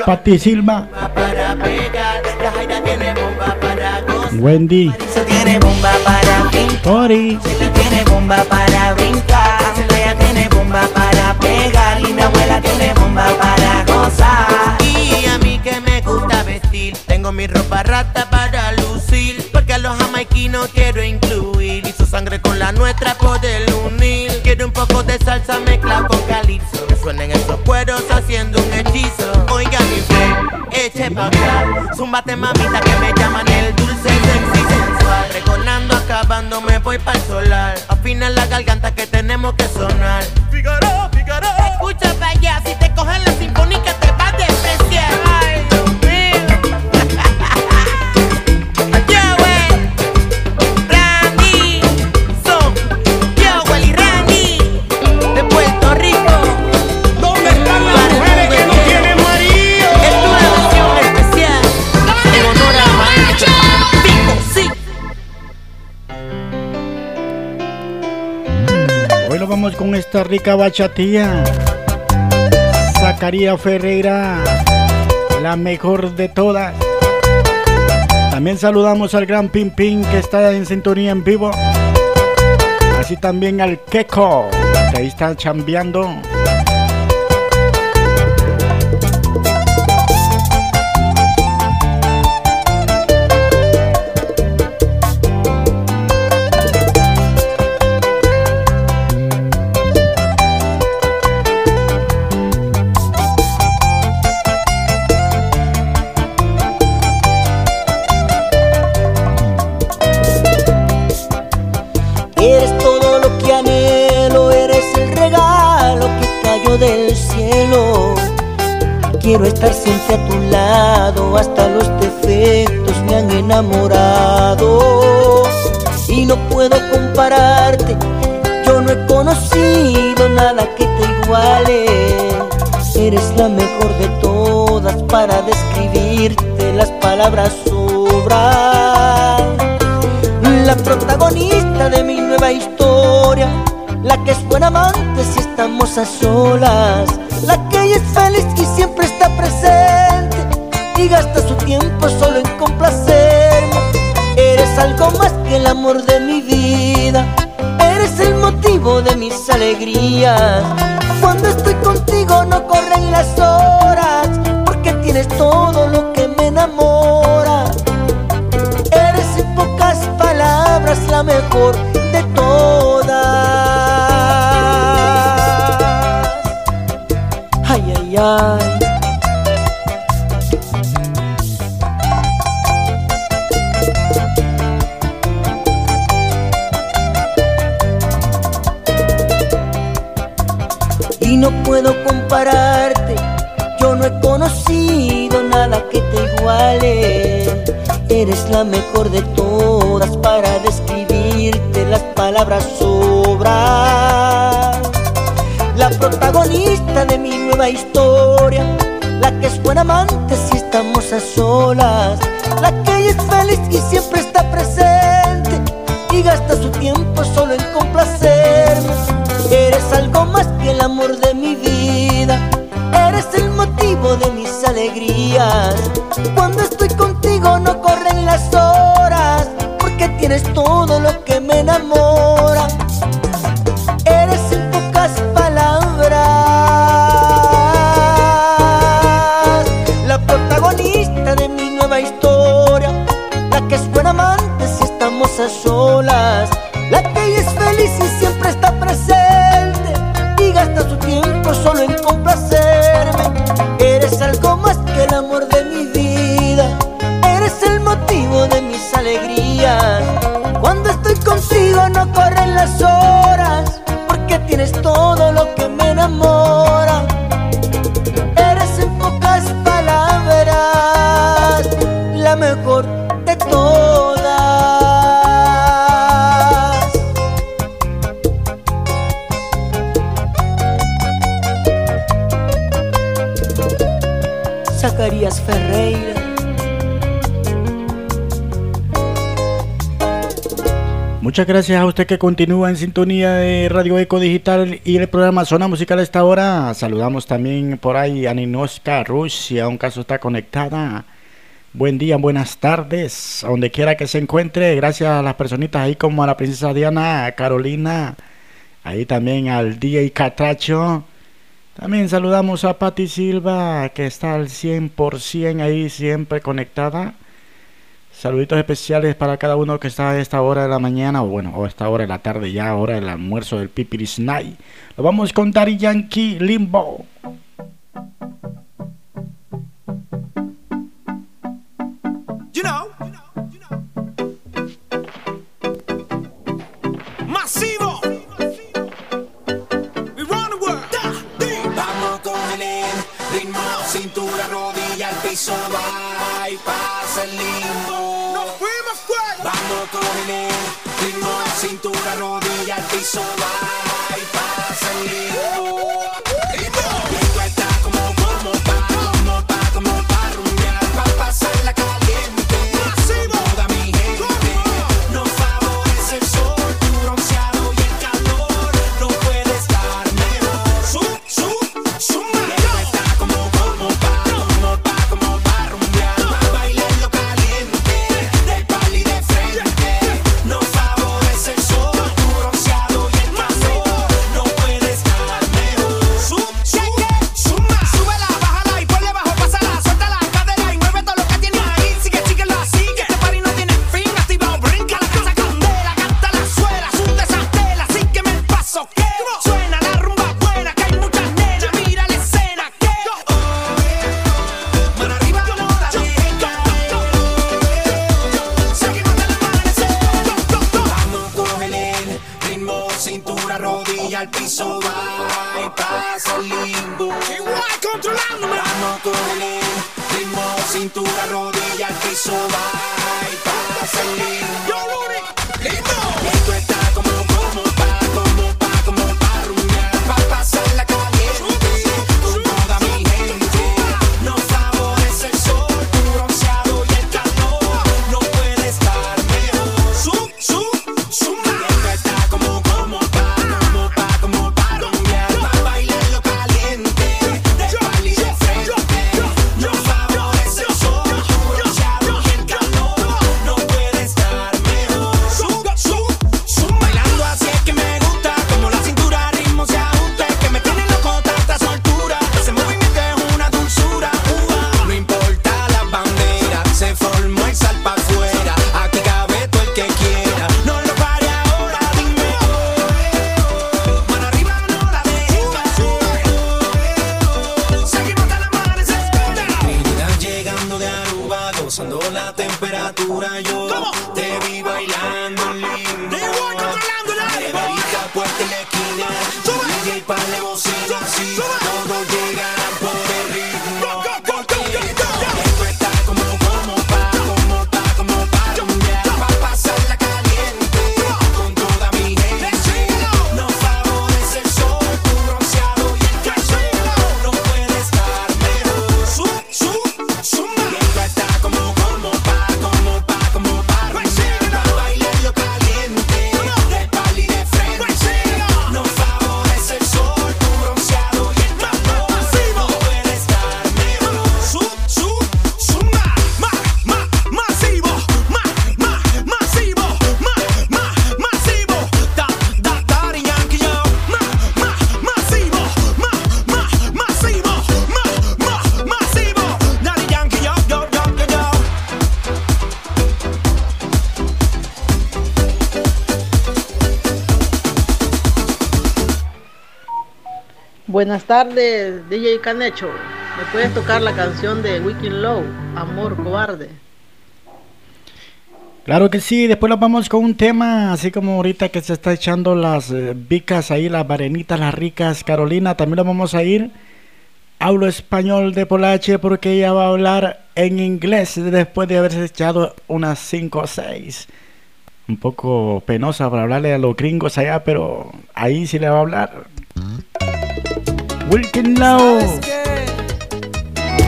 Pati Silva, Para pegar, la Jaira tiene bomba para gozar. Wendy. Marisa tiene bomba para pintar. Tori. Tiene bomba para brincar. Quiero incluir y su sangre con la nuestra poder unir. Quiero un poco de salsa mezclada con calipso, que suenen esos cueros haciendo un hechizo. Oiga mi fe, eche pa' acá, zumbate mamita que me llaman el dulce sexy sensual. Reconando, acabando, me voy para el solar. Afina la garganta que tenemos que con esta rica bachatía. Zacarías Ferreira, la mejor de todas. También saludamos al gran Pin Pin que está en sintonía en vivo. Así también al Keko, que ahí está chambeando. Quiero estar siempre a tu lado, hasta los defectos me han enamorado. Y no puedo compararte, yo no he conocido nada que te iguale. Eres la mejor de todas para describirte, las palabras sobran la protagonista de mi nueva historia, la que es buena amante si estamos a solas, la que es feliz gasta su tiempo solo en complacerme. Eres algo más que el amor de mi vida, eres el motivo de mis alegrías. Cuando estoy contigo no corren las horas, porque tienes todo lo que me enamora. Eres en pocas palabras la mejor de todas. Ay, ay, ay. La mejor de todas para describirte, las palabras sobran. La protagonista de mi nueva historia, la que es buena amante si estamos a solas, la que es feliz y siempre está presente y gasta su tiempo solo en complacerme. Muchas gracias a usted que continúa en sintonía de Radio Eco Digital y el programa Zona Musical esta hora. Saludamos también por ahí a Ninoska Rusia, un caso está conectada. Buen día, buenas tardes, donde quiera que se encuentre. Gracias a las personitas ahí como a la princesa Diana, Carolina, ahí también al DJ Catracho. También saludamos a Patti Silva, que está al 100% ahí siempre conectada. Saluditos especiales para cada uno que está a esta hora de la mañana, o bueno, o a esta hora de la tarde, ya hora del almuerzo del Pipiris Night. Lo vamos con Daddy Yankee Limbo. You know. Masivo. We run the cintura, rodilla, al piso, va y pasa el ritmo, cintura, rodilla, al piso, va y pasa el Buenas tardes, DJ Canecho. ¿Me puedes tocar la canción de Wicked Low, Amor Cobarde? Claro que sí, después nos vamos con un tema, así como ahorita que se está echando las eh, vicas ahí, las varenitas, las ricas, Carolina, también lo vamos a ir. Hablo español de Polache porque ella va a hablar en inglés después de haberse echado unas 5 o 6. Un poco penosa para hablarle a los gringos allá, pero ahí sí le va a hablar. Wilkin Low.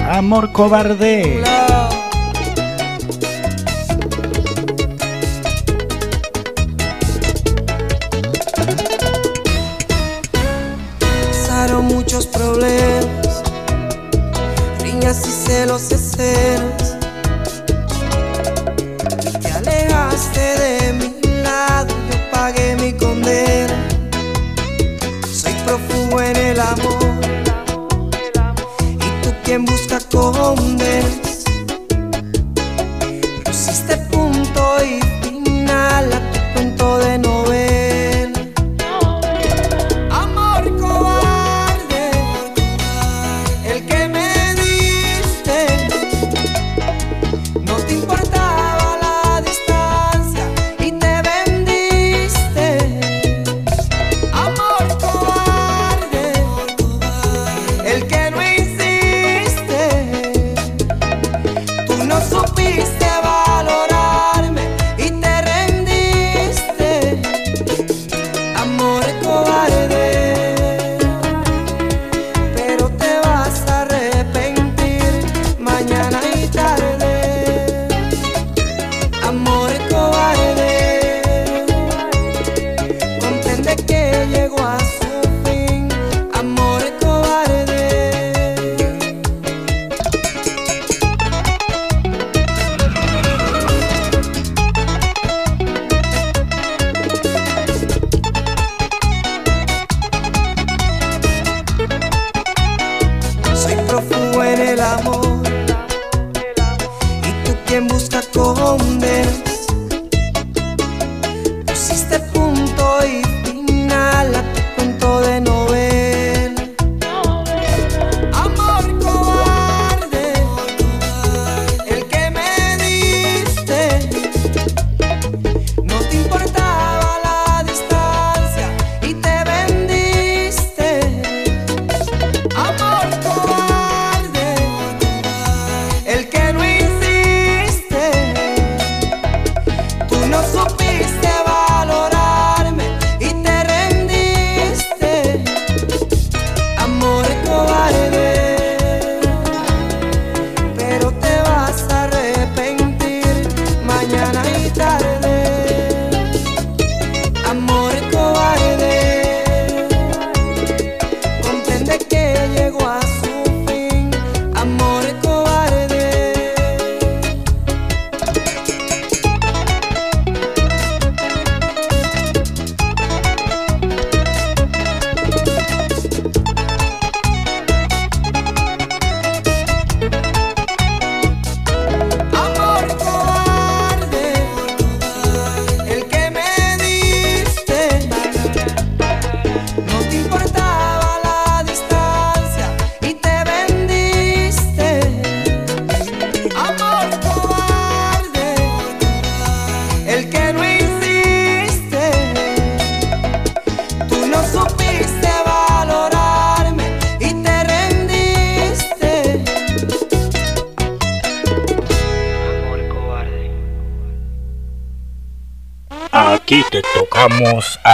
Amor cobarde. Pasaron muchos problemas, riñas y celos, escenas. Quien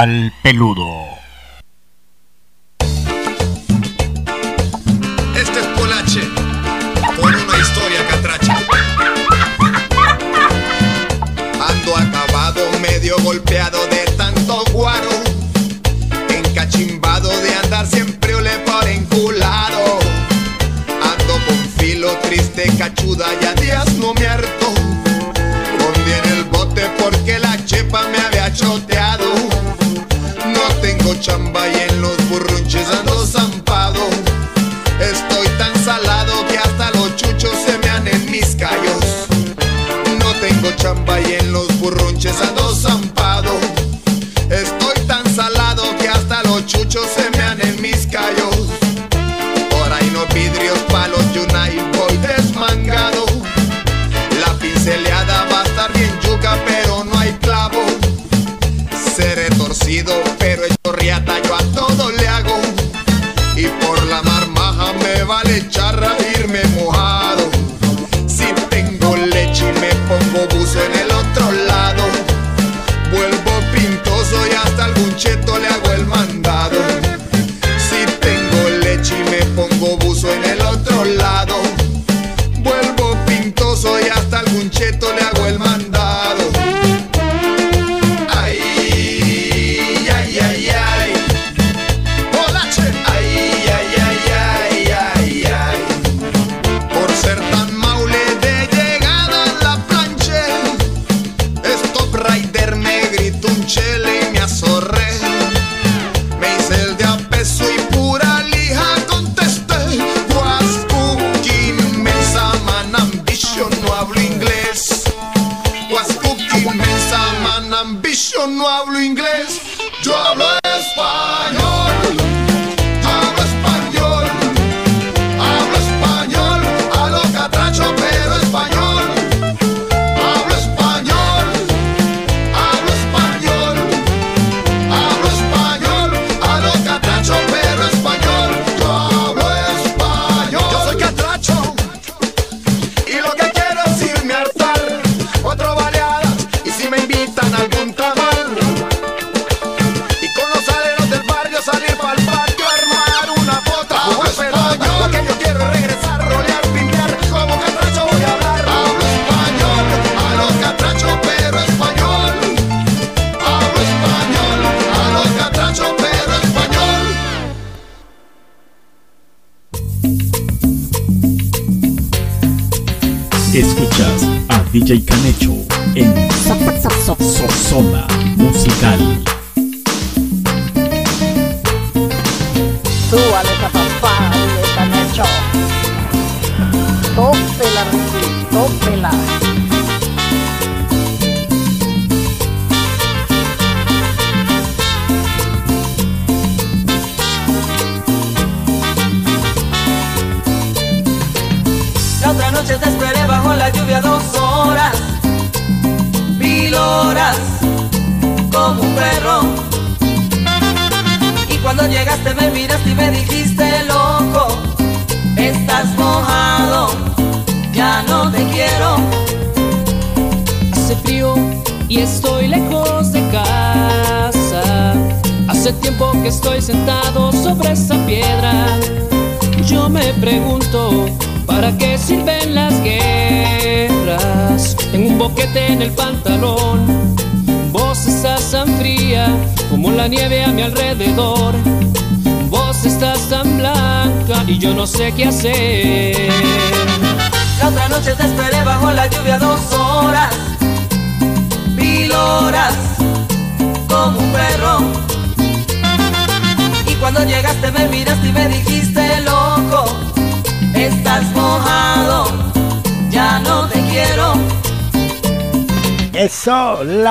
al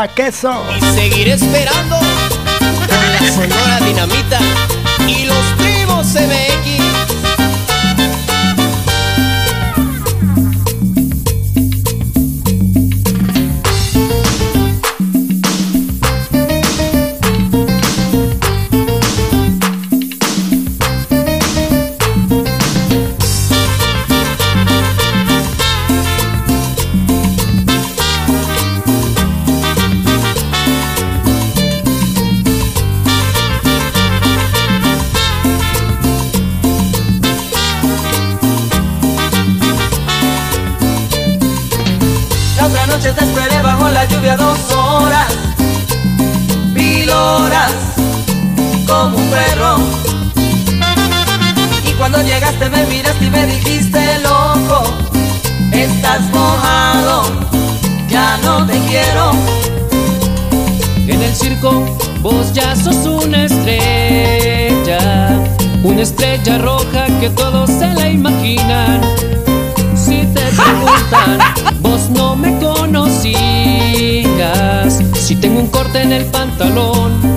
Queso. Y seguiré esperando *laughs* la sonora dinamita y los primos CBX. La como un perro. Y cuando llegaste me miraste y me dijiste, loco, estás mojado, ya no te quiero. En el circo vos ya sos una estrella, una estrella roja que todos se la imaginan. Si te *laughs* preguntan, vos no me conocías. Si tengo un corte en el pantalón,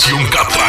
Estación 14.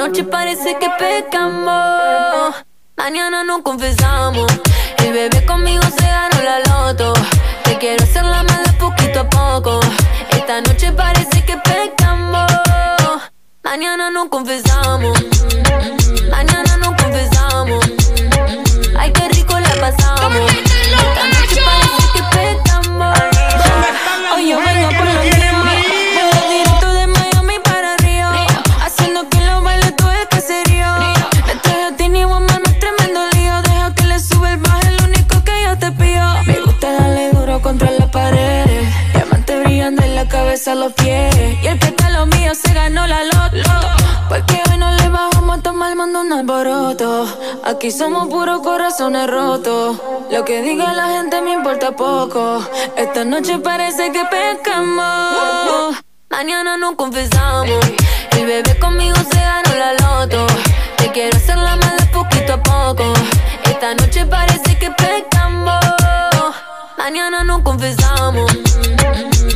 Noche parece que pecamos. Mañana no confesamos. El bebé conmigo se ganó la loto. Te quiero hacer la mala poquito a poco. Esta noche parece que pecamos. Mañana no confesamos. Mañana Y el pétalo mío se ganó la loto. Porque hoy no le bajamos a tomar mando un alboroto. Aquí somos puros corazones rotos. Lo que diga la gente me importa poco. Esta noche parece que pescamos. Mañana no confesamos. El bebé conmigo se ganó la loto. Te quiero hacer la mala poquito a poco. Esta noche parece que pescamos. Mañana no confesamos.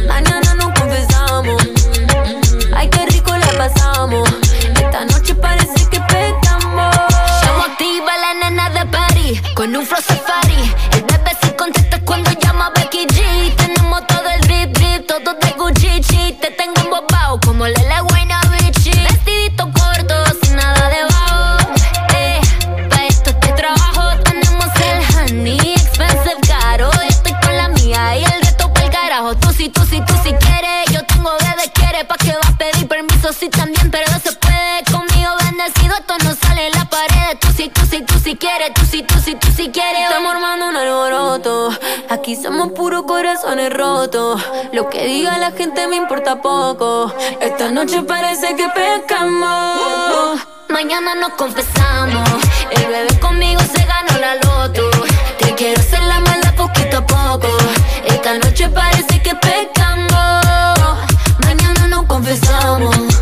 Mañana nos confesamos pasamos. Esta noche parece que pecamos. Ya motiva la nena de París con un flow safari. El bebé se contesta cuando llama Becky G. Tenemos todo el drip drip, todo de Gucci. -chi. Te tengo embobado como Lele Buena Bichi. Vestidito corto, sin nada debajo. Eh, pa' esto es trabajo. Tenemos el honey, expensive caro. Estoy con la mía y el resto para el carajo. Tú si, tú si, tú si quieres. Yo tengo bebé, quiere pa' que va a pedir sí también, pero no se puede. Conmigo bendecido, esto no sale en la pared. Tú sí, tú sí, tú sí quieres, tú sí, tú sí, tú sí quieres. Estamos armando un alboroto. Aquí somos puros corazones rotos. Lo que diga la gente me importa poco. Esta noche parece que pescamos. Mañana nos confesamos. El bebé conmigo se ganó la loto. Te quiero hacer la mala poquito a poco. Esta noche parece que pescamos. Mañana nos confesamos.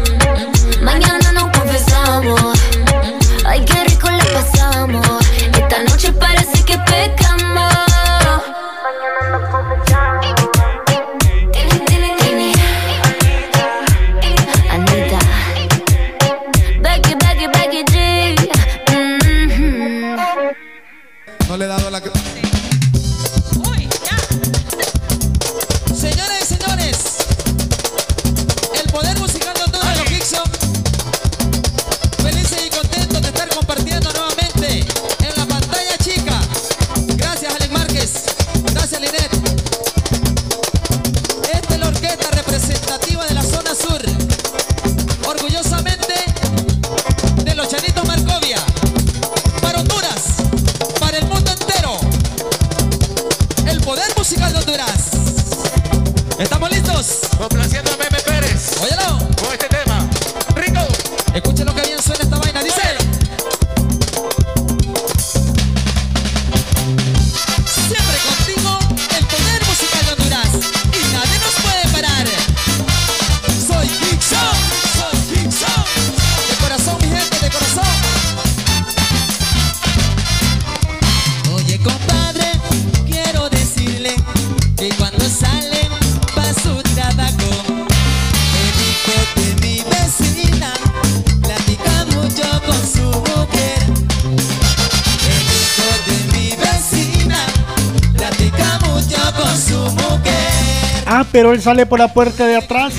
pero él sale por la puerta de atrás.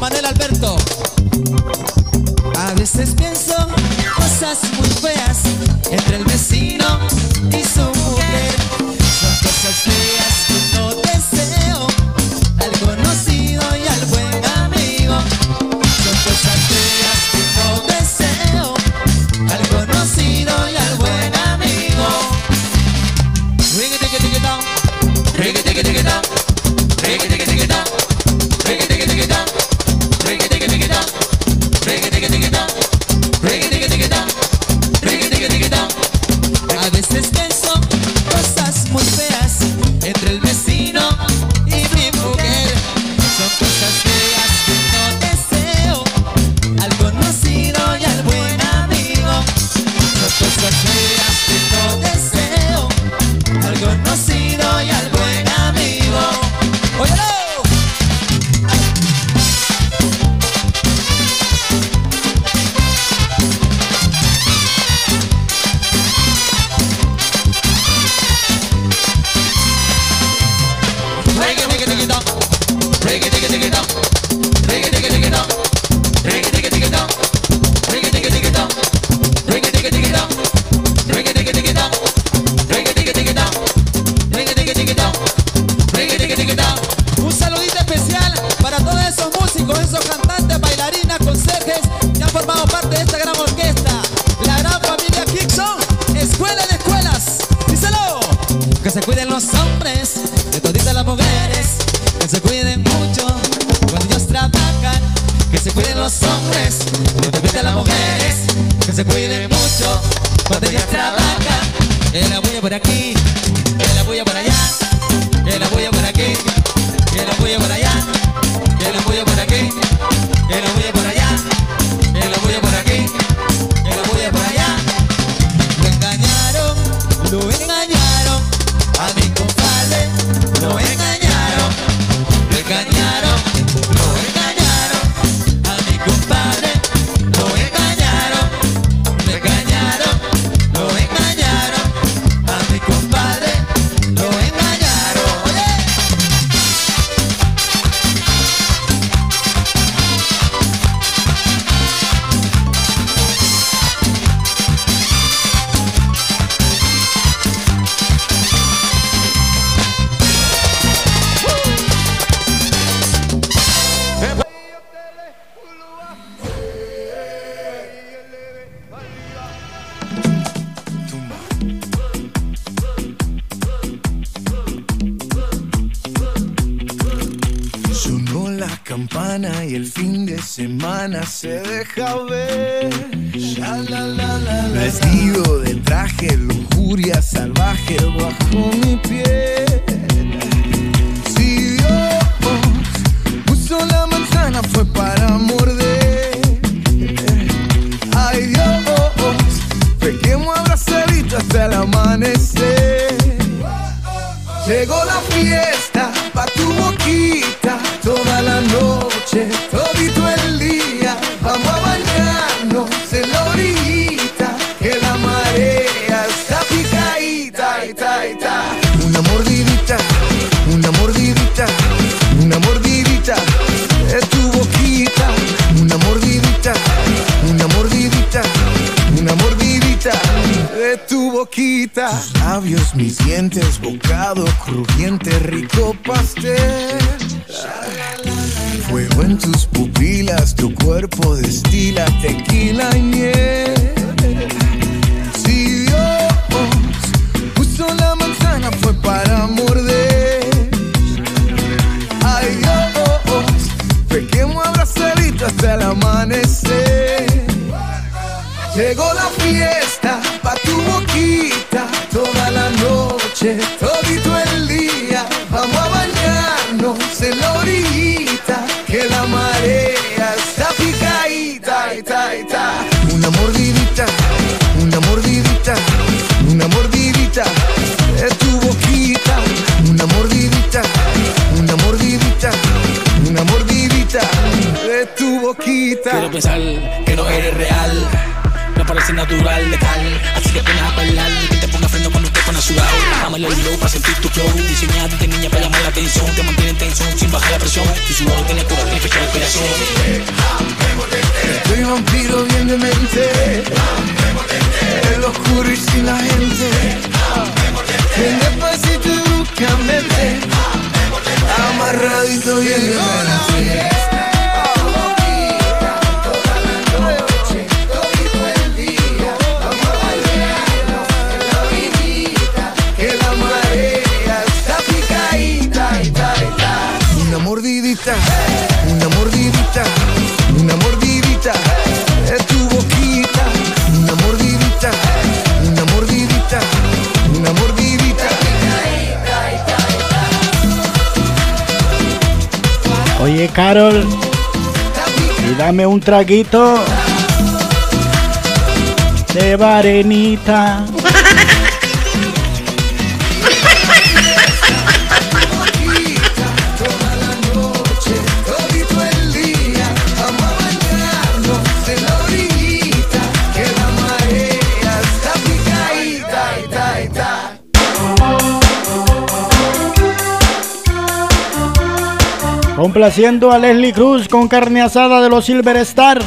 Manuel Alberto. A veces pienso pensar que no eres real. No parece natural, letal. Así que pones a bailar que te ponga freno cuando te pones sudado. Ama el olor para sentir tu flow. Diseñada desde niña para llamar la atención. Te mantiene tensión sin bajar la presión. Tu sudor tiene cura, tiene fecha de respiración. Estoy vampiro bien de mente. El oscuro y sin la gente. En despacito y bruscamente. Amarradito bien de mente. Carol. Y dame un traguito de varenita. Complaciendo a Leslie Cruz con carne asada de los Silver Star.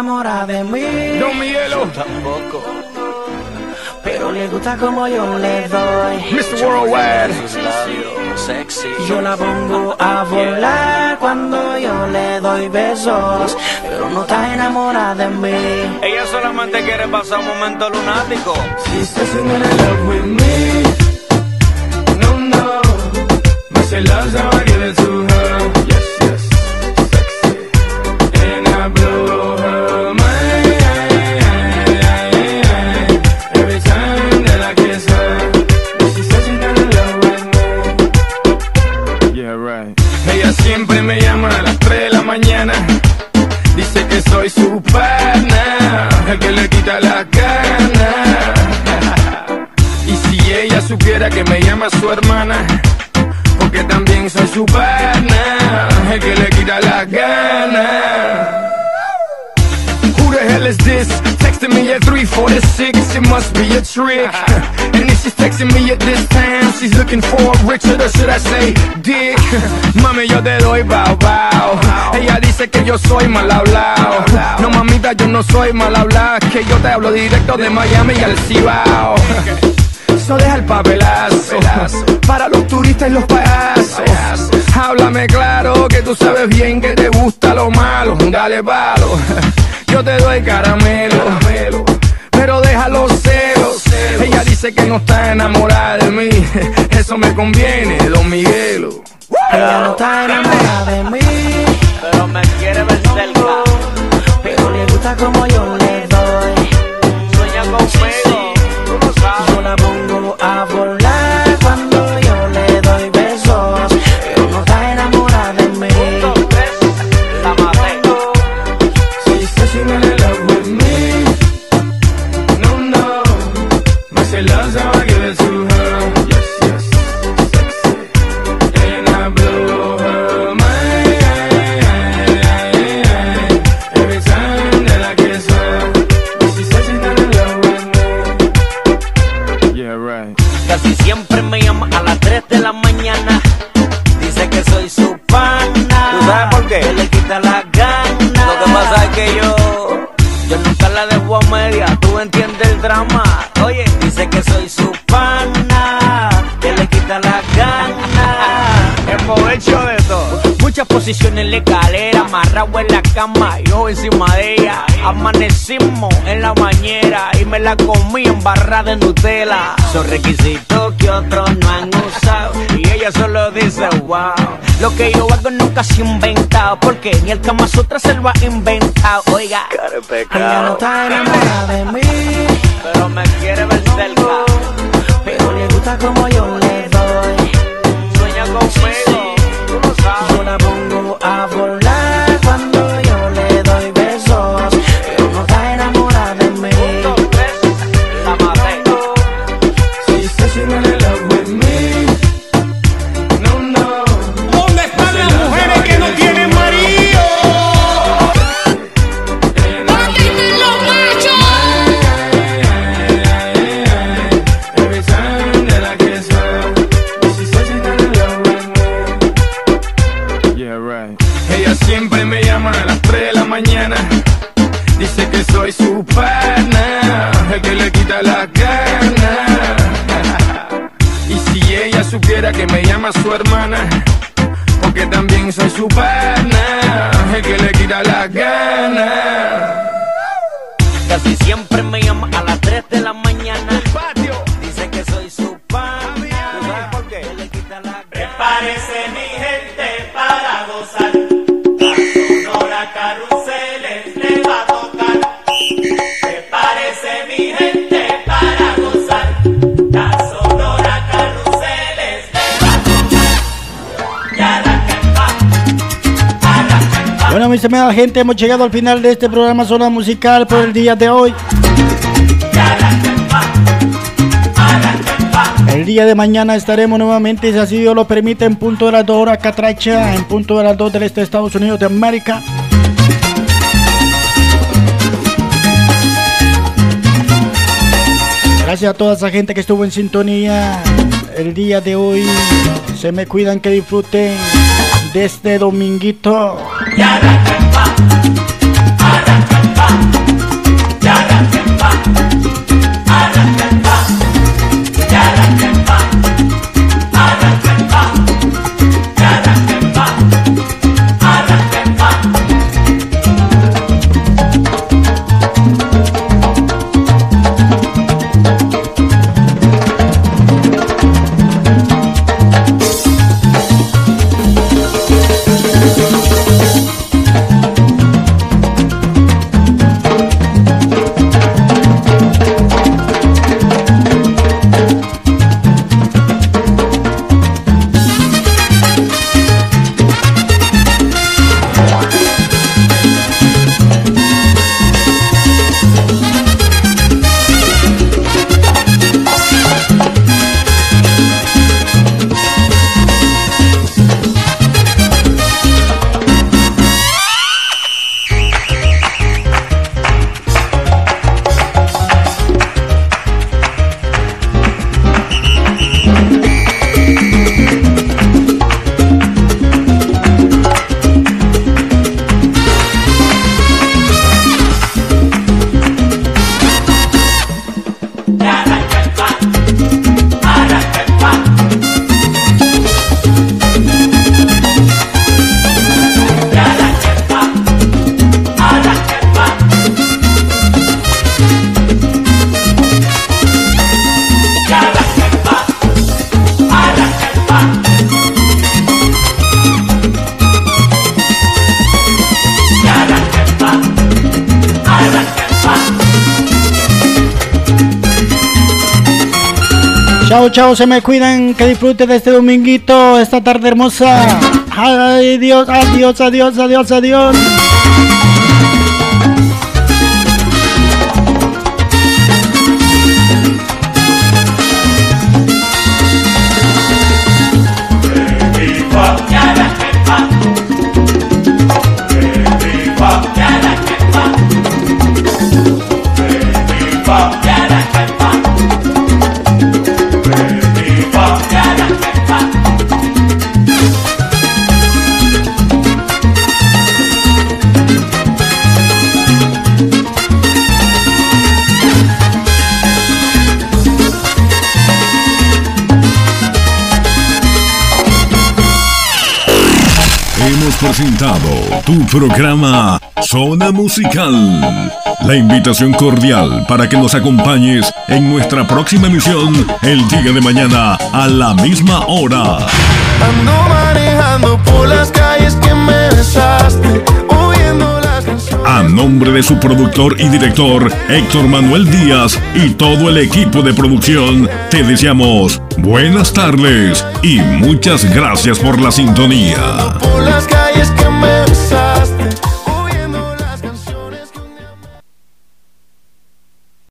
Enamorada de mí. Miguelo. tampoco. Pero le gusta como yo le doy. Mr. Worldwide. Sexy. Yo la pongo a volar cuando yo le doy besos. Pero no está enamorada de mí. Ella solamente quiere pasar un momento lunático She's dancing in love with me. No, no. Loves how I give it to Richard, or should I say Dick? *laughs* Mami, yo te doy bow bow. Ella dice que yo soy mal hablado. No, mamita, yo no soy mal hablado, que yo te hablo directo de Miami y al Cibao. *laughs* Eso deja el papelazo para los turistas y los payasos. Háblame claro que tú sabes bien que te gusta lo malo. Dale palo, *laughs* yo te doy caramelo, Ella dice que no está enamorada de mí, *laughs* eso me conviene, Don Miguelo. Ella no está enamorada de mí. Pero me quiere ver cerca Pero le gusta como yo le drama posiciones en la escalera Amarrado en la cama Yo encima de ella. Amanecimos en la bañera Y me la comí en barra de Nutella. Son requisitos que otros no han usado Y ella solo dice wow Lo que yo hago nunca se ha inventado Porque ni el Kama Sutra se lo ha inventado. Oiga Ella no está enamorada de mí. Pero me quiere ver cerca Pero le gusta como yo Ella siempre me llama a las 3 de la mañana. Dice que soy su pana, el que le quita la gana. y si ella supiera que me llama su hermana, porque también soy su pana, el que le quita la gana. Casi siempre me llama a las 3 de la mañana mis estimadas gente, hemos llegado al final de este programa Zona Musical por el día de hoy. El día de mañana estaremos nuevamente, si así Dios lo permite, en punto de las 2 horas Catracha, en punto de las 2 del este de Estados Unidos de América. Gracias a toda esa gente que estuvo en sintonía el día de hoy. Se me cuidan, que disfruten de este dominguito. Chao, se me cuidan, que disfruten de este dominguito, esta tarde hermosa. Ay, Dios, adiós, adiós, adiós, adiós. Presentado tu programa Zona Musical. La invitación cordial para que nos acompañes en nuestra próxima emisión el día de mañana a la misma hora. Ando manejando por las calles que me besaste, oyendo las canciones. A nombre de su productor y director Héctor Manuel Díaz y todo el equipo de producción, te deseamos buenas tardes y muchas gracias por la sintonía. Por las calles es que me